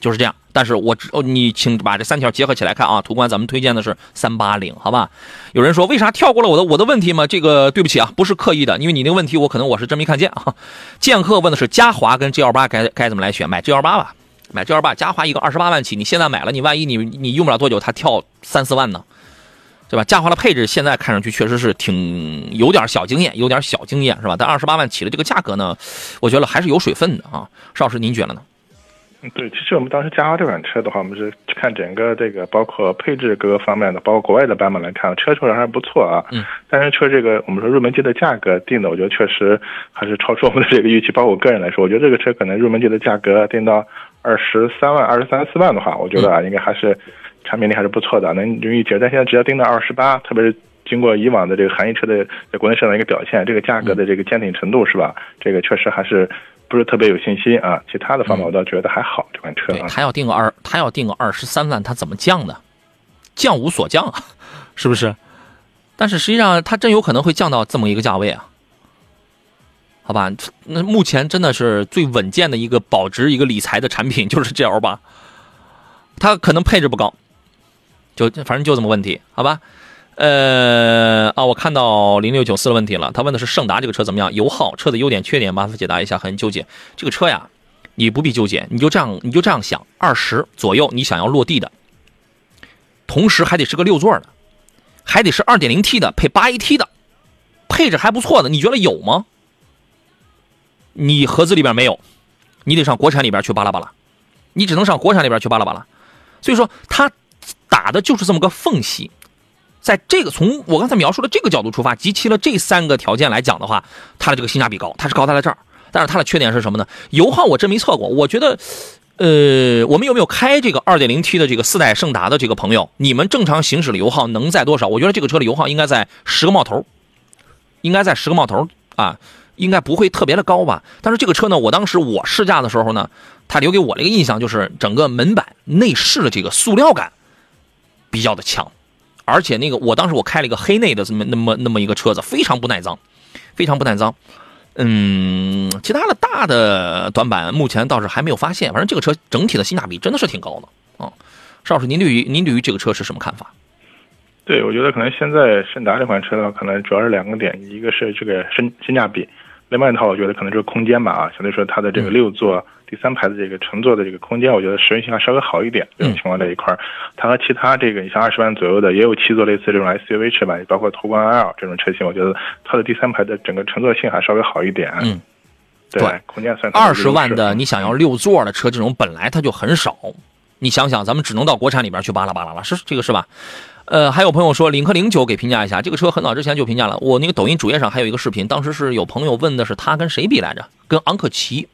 就是这样。但是我哦，你请把这三条结合起来看啊。途观咱们推荐的是三八零，好吧？有人说为啥跳过了我的我的问题吗？这个对不起啊，不是刻意的，因为你那个问题我可能我是真没看见啊。剑客问的是嘉华跟 G 二八该该怎么来选？买 G 二八吧，买 G 二八，嘉华一个二十八万起，你现在买了，你万一你你用不了多久它跳三四万呢，对吧？嘉华的配置现在看上去确实是挺有点小经验，有点小经验是吧？但二十八万起的这个价格呢，我觉得还是有水分的啊。邵老师您觉得呢？对，其实我们当时嘉华这款车的话，我们是看整个这个包括配置各个方面的，包括国外的版本来看，车确实还不错啊。嗯。但是车这个我们说入门级的价格定的，我觉得确实还是超出我们的这个预期。包括我个人来说，我觉得这个车可能入门级的价格定到二十三万、二十三四万的话，我觉得啊，应该还是产品力还是不错的，能容易接受。但现在只要定到二十八，特别是经过以往的这个韩系车的在国内市场的一个表现，这个价格的这个坚挺程度是吧？这个确实还是。不是特别有信心啊，其他的方面我倒觉得还好。这款车，他要定个二，他要定个二十三万，他怎么降呢？降无所降啊，是不是？但是实际上，它真有可能会降到这么一个价位啊？好吧，那目前真的是最稳健的一个保值、一个理财的产品就是 G L 八，它可能配置不高，就反正就这么问题，好吧？呃啊，我看到零六九四的问题了，他问的是胜达这个车怎么样，油耗、车的优点、缺点，麻烦解答一下，很纠结。这个车呀，你不必纠结，你就这样，你就这样想，二十左右你想要落地的，同时还得是个六座的，还得是二点零 T 的配八 AT 的，配置还不错的，你觉得有吗？你盒子里边没有，你得上国产里边去巴拉巴拉，你只能上国产里边去巴拉巴拉，所以说他打的就是这么个缝隙。在这个从我刚才描述的这个角度出发，集齐了这三个条件来讲的话，它的这个性价比高，它是高在了这儿。但是它的缺点是什么呢？油耗我真没测过，我觉得，呃，我们有没有开这个 2.0T 的这个四代胜达的这个朋友？你们正常行驶的油耗能在多少？我觉得这个车的油耗应该在十个冒头，应该在十个冒头啊，应该不会特别的高吧？但是这个车呢，我当时我试驾的时候呢，它留给我的一个印象就是整个门板内饰的这个塑料感比较的强。而且那个，我当时我开了一个黑内的这么那么那么一个车子，非常不耐脏，非常不耐脏。嗯，其他的大的短板目前倒是还没有发现。反正这个车整体的性价比真的是挺高的啊。邵老师，您对于您对于这个车是什么看法？对，我觉得可能现在胜达这款车的话，可能主要是两个点，一个是这个性性价比，另外一套我觉得可能就是空间吧啊，相对说它的这个六座。第三排的这个乘坐的这个空间，我觉得实用性还稍微好一点。这种情况在一块儿，它和其他这个你像二十万左右的也有七座类似这种 SUV 车吧，包括途观 L 这种车型，我觉得它的第三排的整个乘坐性还稍微好一点。嗯，对，空间算二十万的你想要六座的车，这种本来它就很少。你想想，咱们只能到国产里边去巴拉巴拉了，是这个是吧？呃，还有朋友说领克零九给评价一下这个车，很早之前就评价了。我那个抖音主页上还有一个视频，当时是有朋友问的是他跟谁比来着？跟昂克旗。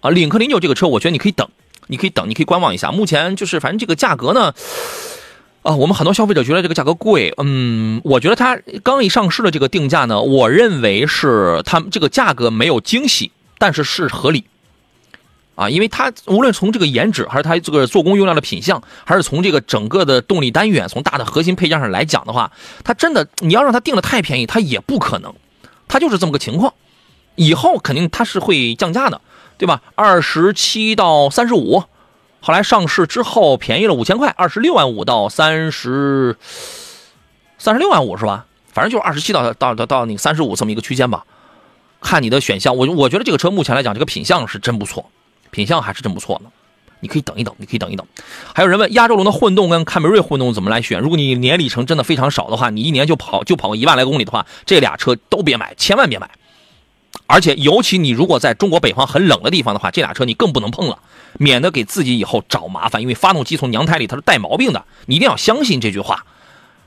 啊，领克零九这个车，我觉得你可以等，你可以等，你可以观望一下。目前就是，反正这个价格呢，啊，我们很多消费者觉得这个价格贵。嗯，我觉得它刚一上市的这个定价呢，我认为是它这个价格没有惊喜，但是是合理。啊，因为它无论从这个颜值，还是它这个做工用料的品相，还是从这个整个的动力单元，从大的核心配件上来讲的话，它真的你要让它定的太便宜，它也不可能，它就是这么个情况。以后肯定它是会降价的。对吧？二十七到三十五，后来上市之后便宜了五千块，二十六万五到三十，三十六万五是吧？反正就是二十七到到到到那个三十五这么一个区间吧。看你的选项，我我觉得这个车目前来讲，这个品相是真不错，品相还是真不错的。你可以等一等，你可以等一等。还有人问，亚洲龙的混动跟凯美瑞混动怎么来选？如果你年里程真的非常少的话，你一年就跑就跑个一万来公里的话，这俩车都别买，千万别买。而且，尤其你如果在中国北方很冷的地方的话，这俩车你更不能碰了，免得给自己以后找麻烦。因为发动机从娘胎里它是带毛病的，你一定要相信这句话，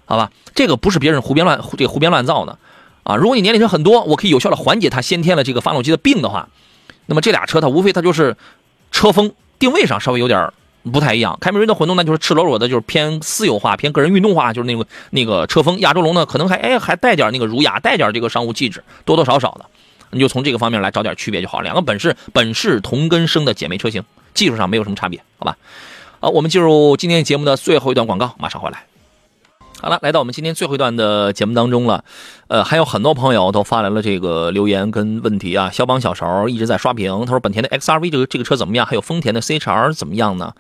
好吧？这个不是别人胡编乱这胡编乱造的啊！如果你年龄层很多，我可以有效的缓解它先天的这个发动机的病的话，那么这俩车它无非它就是车风定位上稍微有点不太一样。凯美瑞的混动呢就是赤裸裸的，就是偏私有化、偏个人运动化，就是那个那个车风。亚洲龙呢可能还哎还带点那个儒雅，带点这个商务气质，多多少少的。你就从这个方面来找点区别就好，两个本是本是同根生的姐妹车型，技术上没有什么差别，好吧？好，我们进入今天节目的最后一段广告，马上回来。好了，来到我们今天最后一段的节目当中了，呃，还有很多朋友都发来了这个留言跟问题啊。肖邦小勺一直在刷屏，他说本田的 XRV 这个这个车怎么样？还有丰田的 CHR 怎么样呢？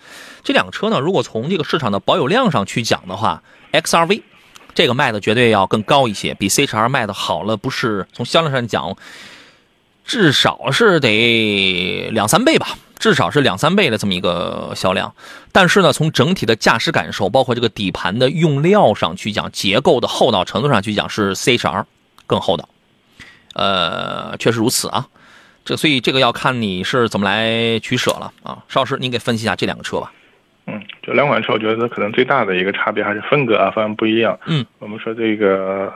这两个车呢，如果从这个市场的保有量上去讲的话，XRV 这个卖的绝对要更高一些，比 CHR 卖的好了，不是从销量上讲。至少是得两三倍吧，至少是两三倍的这么一个销量。但是呢，从整体的驾驶感受，包括这个底盘的用料上去讲，结构的厚道程度上去讲，是 CHR 更厚道。呃，确实如此啊。这所以这个要看你是怎么来取舍了啊。邵老师，您给分析一下这两个车吧。嗯，这两款车我觉得可能最大的一个差别还是风格啊，方向不一样。嗯，我们说这个。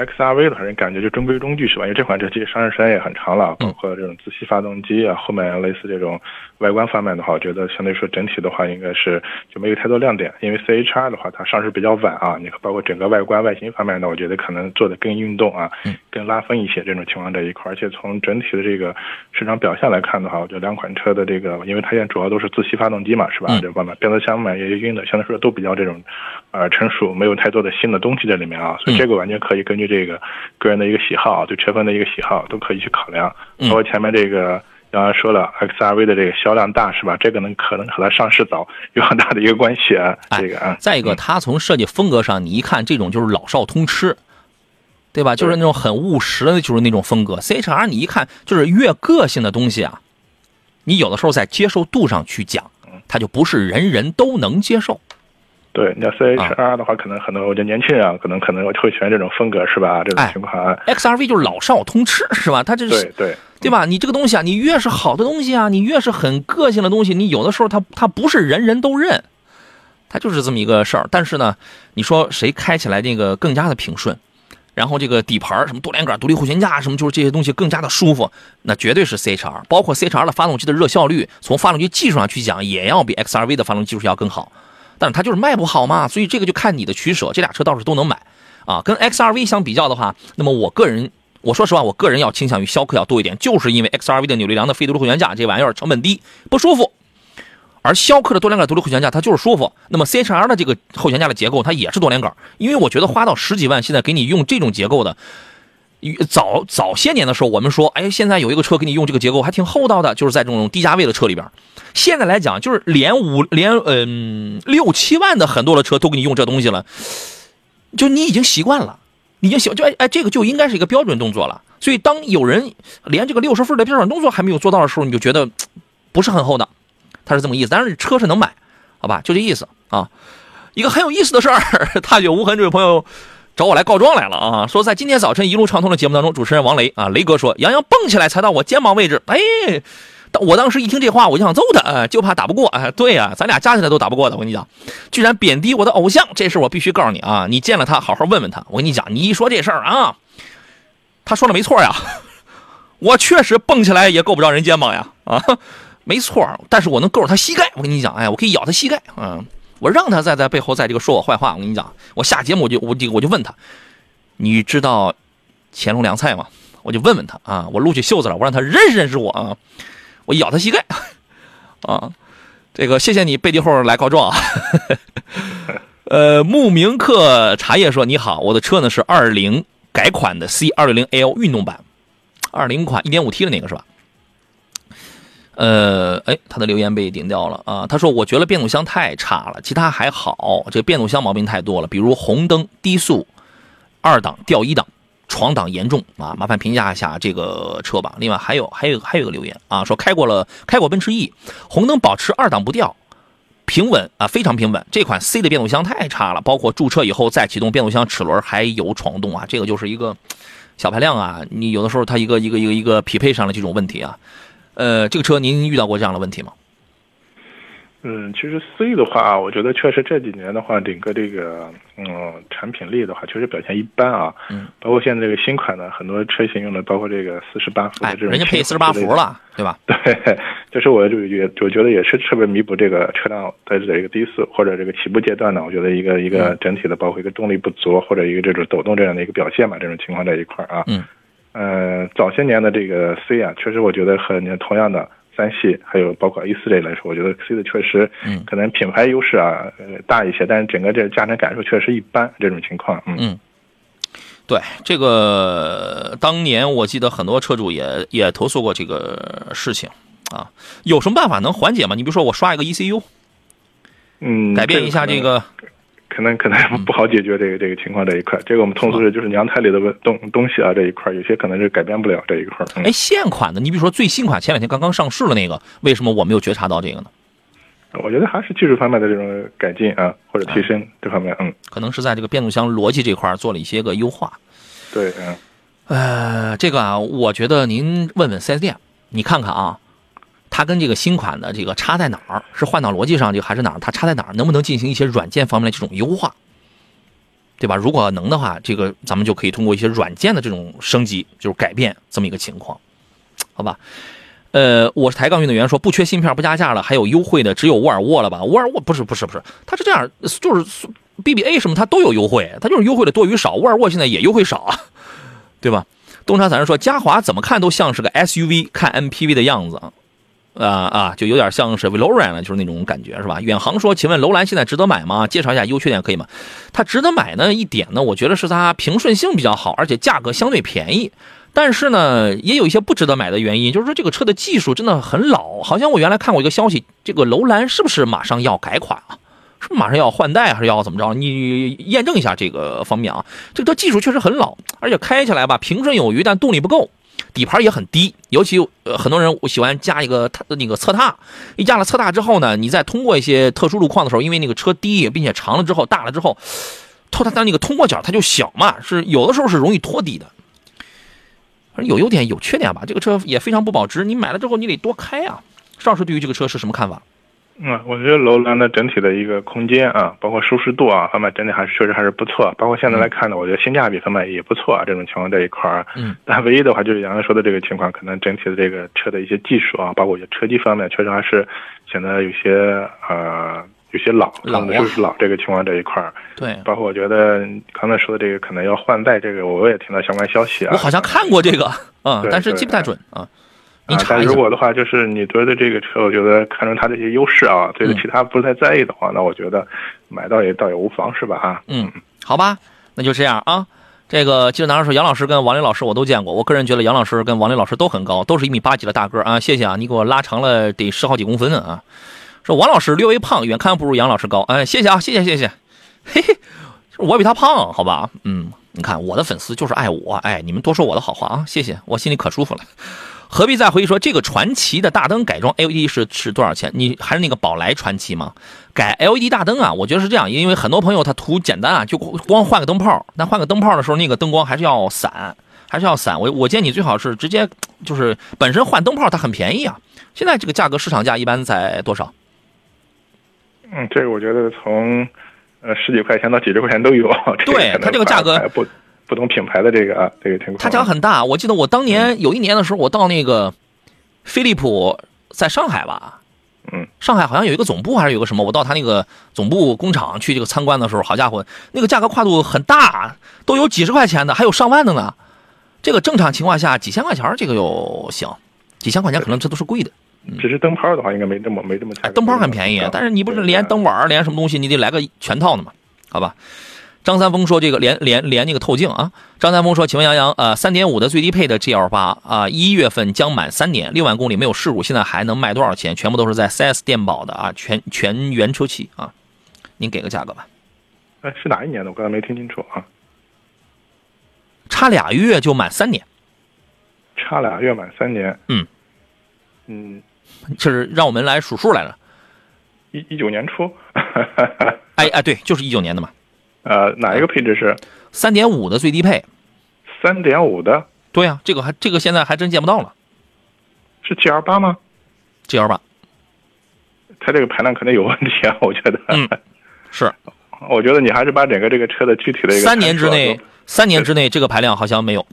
X R V 的话，人感觉就中规中矩是吧？因为这款车其实上市时间也很长了，包括这种自吸发动机啊，后面类似这种外观方面的话，我觉得相对说整体的话应该是就没有太多亮点。因为 C H R 的话，它上市比较晚啊，你包括整个外观外形方面呢，我觉得可能做的更运动啊，更拉风一些这种情况这一块。而且从整体的这个市场表现来看的话，我觉得两款车的这个，因为它现在主要都是自吸发动机嘛，是吧？这方面变速箱嘛也用的，相对来说都比较这种呃成熟，没有太多的新的东西在里面啊，所以这个完全可以根据这个个人的一个喜好，对车风的一个喜好都可以去考量。包括前面这个刚刚说了 XRV 的这个销量大是吧？这个能可能和它上市早有很大的一个关系啊。这个啊，再一个，它从设计风格上，你一看这种就是老少通吃，对吧？就是那种很务实的，就是那种风格。CHR 你一看就是越个性的东西啊，你有的时候在接受度上去讲，它就不是人人都能接受。对，你要 CHR 的话，可能很多我觉得年轻人啊，可能可能会喜欢这种风格是吧？这种情况。XRV 就是老少通吃是吧？它这是对对对吧？你这个东西啊，你越是好的东西啊，你越是很个性的东西，你有的时候它它不是人人都认，它就是这么一个事儿。但是呢，你说谁开起来那个更加的平顺，然后这个底盘什么多连杆独立后悬架什么，就是这些东西更加的舒服，那绝对是 CHR。包括 CHR 的发动机的热效率，从发动机技术上去讲，也要比 XRV 的发动机技术要更好。但是它就是卖不好嘛，所以这个就看你的取舍。这俩车倒是都能买，啊，跟 XRV 相比较的话，那么我个人，我说实话，我个人要倾向于逍客要多一点，就是因为 XRV 的扭力梁的非独立后悬架这玩意儿成本低，不舒服，而逍客的多连杆独立后悬架它就是舒服。那么 CHR 的这个后悬架的结构它也是多连杆，因为我觉得花到十几万，现在给你用这种结构的。早早些年的时候，我们说，哎，现在有一个车给你用这个结构还挺厚道的，就是在这种低价位的车里边。现在来讲，就是连五连嗯六七万的很多的车都给你用这东西了，就你已经习惯了，已经习就哎哎，这个就应该是一个标准动作了。所以当有人连这个六十分的标准动作还没有做到的时候，你就觉得不是很厚道，他是这么意思。但是车是能买，好吧，就这意思啊。一个很有意思的事儿，踏雪无痕这位朋友。找我来告状来了啊！说在今天早晨一路畅通的节目当中，主持人王雷啊，雷哥说杨洋蹦起来才到我肩膀位置，哎，我当时一听这话，我就想揍他，啊，就怕打不过。哎，对呀，咱俩加起来都打不过的。我跟你讲，居然贬低我的偶像，这事我必须告诉你啊！你见了他，好好问问他。我跟你讲，你一说这事儿啊，他说的没错呀，我确实蹦起来也够不着人肩膀呀，啊，没错，但是我能够着他膝盖。我跟你讲，哎，我可以咬他膝盖，嗯。我让他在在背后在这个说我坏话，我跟你讲，我下节目我就我就我就问他，你知道乾隆凉菜吗？我就问问他啊，我撸起袖子了，我让他认识认识我啊，我咬他膝盖啊，这个谢谢你背地后来告状啊。呃，慕名客茶叶说你好，我的车呢是二零改款的 C 二六零 L 运动版，二零款一点五 T 的那个是吧？呃，哎，他的留言被顶掉了啊！他说：“我觉得变速箱太差了，其他还好，这变速箱毛病太多了，比如红灯、低速、二档掉一档、闯档严重啊！麻烦评价一下这个车吧。另外还有还有还有个留言啊，说开过了开过奔驰 E，红灯保持二档不掉，平稳啊，非常平稳。这款 C 的变速箱太差了，包括驻车以后再启动变速箱齿轮还有闯动啊，这个就是一个小排量啊，你有的时候它一个一个一个一个匹配上的这种问题啊。”呃，这个车您遇到过这样的问题吗？嗯，其实 C 的话，我觉得确实这几年的话，整个这个嗯产品力的话，确实表现一般啊。嗯。包括现在这个新款的很多车型用的，包括这个四十八伏的这种。人家配四十八伏了，对吧？对，就是我就也我觉得也是特别弥补这个车辆在这个低速或者这个起步阶段呢，我觉得一个一个整体的，包括一个动力不足或者一个这种抖动这样的一个表现吧，这种情况在一块儿啊。嗯。呃，早些年的这个 C 啊，确实我觉得和你同样的三系，还有包括 A 四类来说，我觉得 C 的确实，嗯，可能品牌优势啊，呃，大一些，但是整个这驾乘感受确实一般，这种情况，嗯，对，这个当年我记得很多车主也也投诉过这个事情啊，有什么办法能缓解吗？你比如说我刷一个 ECU，嗯，改变一下这个。可能可能不好解决这个这个情况这一块，这个我们通俗的就是娘胎里的东东西啊这一块，有些可能是改变不了这一块。哎，现款的，你比如说最新款，前两天刚刚上市的那个，为什么我没有觉察到这个呢？我觉得还是技术方面的这种改进啊，或者提升这方面，嗯，可能是在这个变速箱逻辑这块做了一些个优化。对，嗯，呃，这个啊，我觉得您问问四 S 店，你看看啊。它跟这个新款的这个差在哪儿？是换挡逻辑上，就还是哪儿？它差在哪儿？能不能进行一些软件方面的这种优化？对吧？如果能的话，这个咱们就可以通过一些软件的这种升级，就是改变这么一个情况，好吧？呃，我是抬杠运动员，说不缺芯片不加价了，还有优惠的只有沃尔沃了吧？沃尔沃不是不是不是，它是这样，就是 BBA 什么它都有优惠，它就是优惠的多与少。沃尔沃现在也优惠少啊，对吧？东昌散人说，嘉华怎么看都像是个 SUV，看 MPV 的样子啊。啊啊，就有点像是 Veloran 了，就是那种感觉，是吧？远航说：“请问楼兰现在值得买吗？介绍一下优缺点可以吗？”它值得买呢，一点呢，我觉得是它平顺性比较好，而且价格相对便宜。但是呢，也有一些不值得买的原因，就是说这个车的技术真的很老，好像我原来看过一个消息，这个楼兰是不是马上要改款啊？是马上要换代还是要怎么着？你验证一下这个方面啊。这个车技术确实很老，而且开起来吧平顺有余，但动力不够，底盘也很低。尤其呃很多人我喜欢加一个踏那个侧踏，一加了侧踏之后呢，你再通过一些特殊路况的时候，因为那个车低并且长了之后大了之后，透它的那个通过角它就小嘛，是有的时候是容易拖底的。有优点有缺点吧，这个车也非常不保值。你买了之后你得多开啊。邵师对于这个车是什么看法？嗯，我觉得楼兰的整体的一个空间啊，包括舒适度啊方面，整体还是确实还是不错。包括现在来看呢，我觉得性价比方面也不错啊。这种情况这一块儿，嗯，但唯一的话就是杨洋说的这个情况，可能整体的这个车的一些技术啊，包括一些车机方面，确实还是显得有些呃有些老，老是不是老这个情况这一块儿。对，包括我觉得刚才说的这个可能要换代，这个我也听到相关消息啊。我好像看过这个，嗯，但是记不太准啊。你啊，查一下但如。果的话，就是你觉得这个车，我觉得看中它这些优势啊，对嗯其他不太在意的话，那我觉得买到也倒也无妨，是吧？啊，嗯，好吧，那就这样啊。这个记者男士说，杨老师跟王林老师我都见过，我个人觉得杨老师跟王林老师都很高，都是一米八几的大个儿啊。谢谢啊，你给我拉长了得十好几公分呢啊。说王老师略微胖，远看不如杨老师高，哎，谢谢啊，谢谢谢谢。嘿嘿，我比他胖，好吧？嗯，你看我的粉丝就是爱我，哎，你们多说我的好话啊，谢谢，我心里可舒服了。何必再回忆说这个传奇的大灯改装 LED 是是多少钱？你还是那个宝来传奇吗？改 LED 大灯啊，我觉得是这样，因为很多朋友他图简单啊，就光换个灯泡。那换个灯泡的时候，那个灯光还是要散，还是要散。我我建议你最好是直接就是本身换灯泡它很便宜啊。现在这个价格市场价一般在多少？嗯，这个我觉得从呃十几块钱到几十块钱都有。对它这个价格不不同品牌的这个啊这个情况，它价很大。我记得我当年有一年的时候，我到那个飞利浦在上海吧。嗯，上海好像有一个总部还是有个什么，我到他那个总部工厂去这个参观的时候，好家伙，那个价格跨度很大，都有几十块钱的，还有上万的呢。这个正常情况下几千块钱这个又行，几千块钱可能这都是贵的。只是灯泡的话，应该没这么没这么哎，灯泡很便宜，但是你不是连灯碗连什么东西，你得来个全套的嘛？好吧。张三丰说：“这个连连连那个透镜啊。”张三丰说：“请问杨洋，呃，三点五的最低配的 GL 八啊，一月份将满三年，六万公里没有事故，现在还能卖多少钱？全部都是在 4S 店保的啊，全全原车漆啊，您给个价格吧。哎，是哪一年的？我刚才没听清楚啊。差俩月就满三年，差俩月满三年。嗯嗯，就是让我们来数数来着。一一九年初。哎哎，对，就是一九年的嘛。呃，哪一个配置是？三点五的最低配。三点五的。对呀、这个还这个现在还真见不到了。是 GL 八吗？GL 八。它这个排量可能有问题啊，我觉得。嗯，是。我觉得你还是把整个这个车的具体的一个三年之内三年之内这个排量好像没有。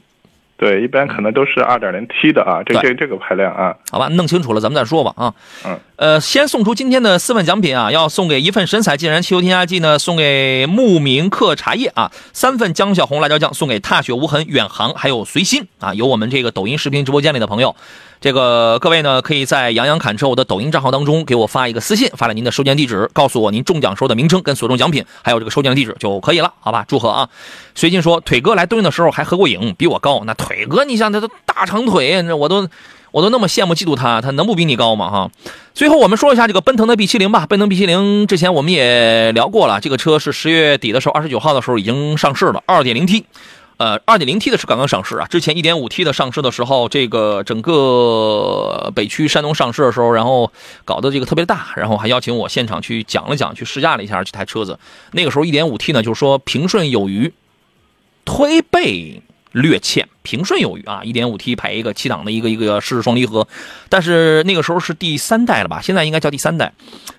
对，一般可能都是二点零 T 的啊，这这这个排量啊，好吧，弄清楚了咱们再说吧啊。嗯。呃，先送出今天的四份奖品啊，要送给一份神采劲然汽油添加剂呢，送给牧民客茶叶啊，三份江小红辣椒酱送给踏雪无痕远航，还有随心啊，有我们这个抖音视频直播间里的朋友。这个各位呢，可以在杨洋侃车我的抖音账号当中给我发一个私信，发来您的收件地址，告诉我您中奖时候的名称跟所中奖品，还有这个收件地址就可以了，好吧？祝贺啊！随心说，腿哥来蹲的时候还合过影，比我高。那腿哥，你想他都大长腿，那我都我都那么羡慕嫉妒他，他能不比你高吗？哈！最后我们说一下这个奔腾的 B 7 0吧。奔腾 B 7 0之前我们也聊过了，这个车是十月底的时候，二十九号的时候已经上市了，二点零 T。呃，二点零 T 的是刚刚上市啊，之前一点五 T 的上市的时候，这个整个北区山东上市的时候，然后搞的这个特别大，然后还邀请我现场去讲了讲，去试驾了一下这台车子。那个时候一点五 T 呢，就是说平顺有余，推背略欠，平顺有余啊，一点五 T 排一个七档的一个一个湿式双离合，但是那个时候是第三代了吧？现在应该叫第三代，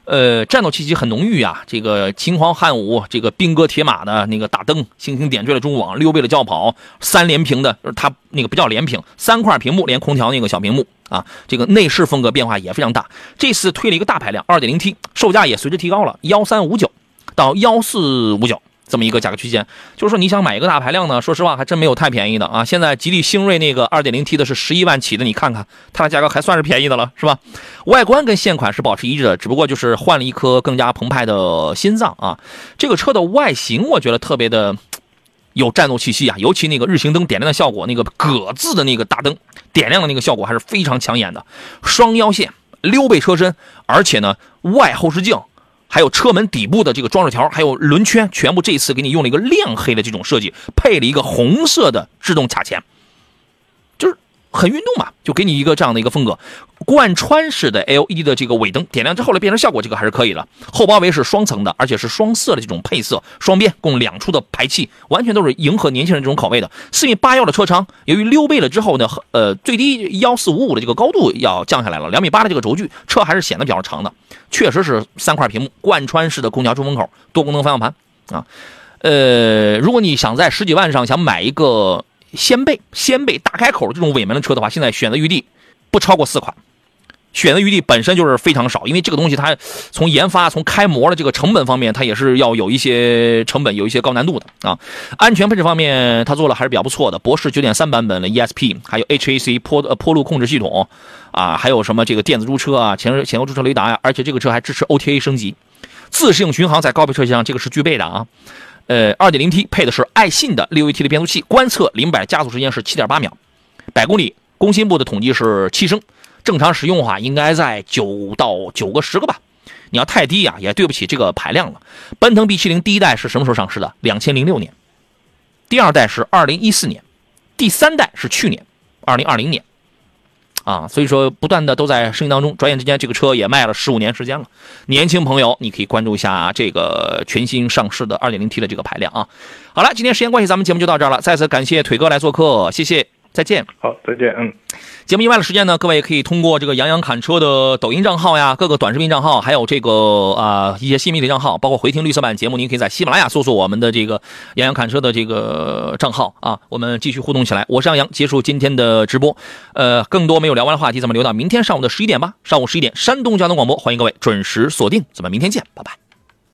呃，战斗气息很浓郁啊。这个秦皇汉武，这个兵戈铁马的那个大灯，星星点缀了中网，溜背的轿跑，三连屏的，它那个不叫连屏，三块屏幕连空调那个小屏幕啊。这个内饰风格变化也非常大。这次推了一个大排量，二点零 T，售价也随之提高了，幺三五九到幺四五九。这么一个价格区间，就是说你想买一个大排量呢，说实话还真没有太便宜的啊。现在吉利星瑞那个 2.0T 的是十一万起的，你看看它的价格还算是便宜的了，是吧？外观跟现款是保持一致的，只不过就是换了一颗更加澎湃的心脏啊。这个车的外形我觉得特别的有战斗气息啊，尤其那个日行灯点亮的效果，那个葛字的那个大灯点亮的那个效果还是非常抢眼的。双腰线、溜背车身，而且呢，外后视镜，还有车门底部的这个装饰条，还有轮圈，全部这一次给你用了一个亮黑的这种设计，配了一个红色的制动卡钳。很运动嘛，就给你一个这样的一个风格，贯穿式的 LED 的这个尾灯点亮之后的变成效果，这个还是可以的。后包围是双层的，而且是双色的这种配色，双边共两处的排气，完全都是迎合年轻人这种口味的。四米八幺的车长，由于溜背了之后呢，呃，最低幺四五五的这个高度要降下来了，两米八的这个轴距，车还是显得比较长的。确实是三块屏幕，贯穿式的空调出风口，多功能方向盘啊。呃，如果你想在十几万上想买一个。掀背、掀背大开口这种尾门的车的话，现在选择余地不超过四款，选择余地本身就是非常少，因为这个东西它从研发、从开模的这个成本方面，它也是要有一些成本、有一些高难度的啊。安全配置方面，它做了还是比较不错的，博士九点三版本的 ESP，还有 HAC 坡呃坡路控制系统啊，还有什么这个电子驻车啊、前前后驻车雷达呀，而且这个车还支持 OTA 升级，自适应巡航在高配车型上这个是具备的啊。呃，2.0T 配的是爱信的 6AT 的变速器，观测零百加速时间是7.8秒，百公里工信部的统计是七升，正常使用的话应该在九到九个十个吧。你要太低呀，也对不起这个排量了。奔腾 B70 第一代是什么时候上市的？2006年，第二代是2014年，第三代是去年2020年。啊，所以说不断的都在生意当中，转眼之间这个车也卖了十五年时间了。年轻朋友，你可以关注一下这个全新上市的二.点零 T 的这个排量啊。好了，今天时间关系，咱们节目就到这儿了。再次感谢腿哥来做客，谢谢，再见。好，再见，嗯。节目以外的时间呢，各位可以通过这个杨洋侃车的抖音账号呀，各个短视频账号，还有这个啊一些新媒体账号，包括回听绿色版节目，您可以在喜马拉雅搜索我们的这个杨洋侃车的这个账号啊，我们继续互动起来。我是杨洋，结束今天的直播，呃，更多没有聊完的话题，咱们留到明天上午的十一点吧。上午十一点，山东交通广播，欢迎各位准时锁定，咱们明天见，拜拜。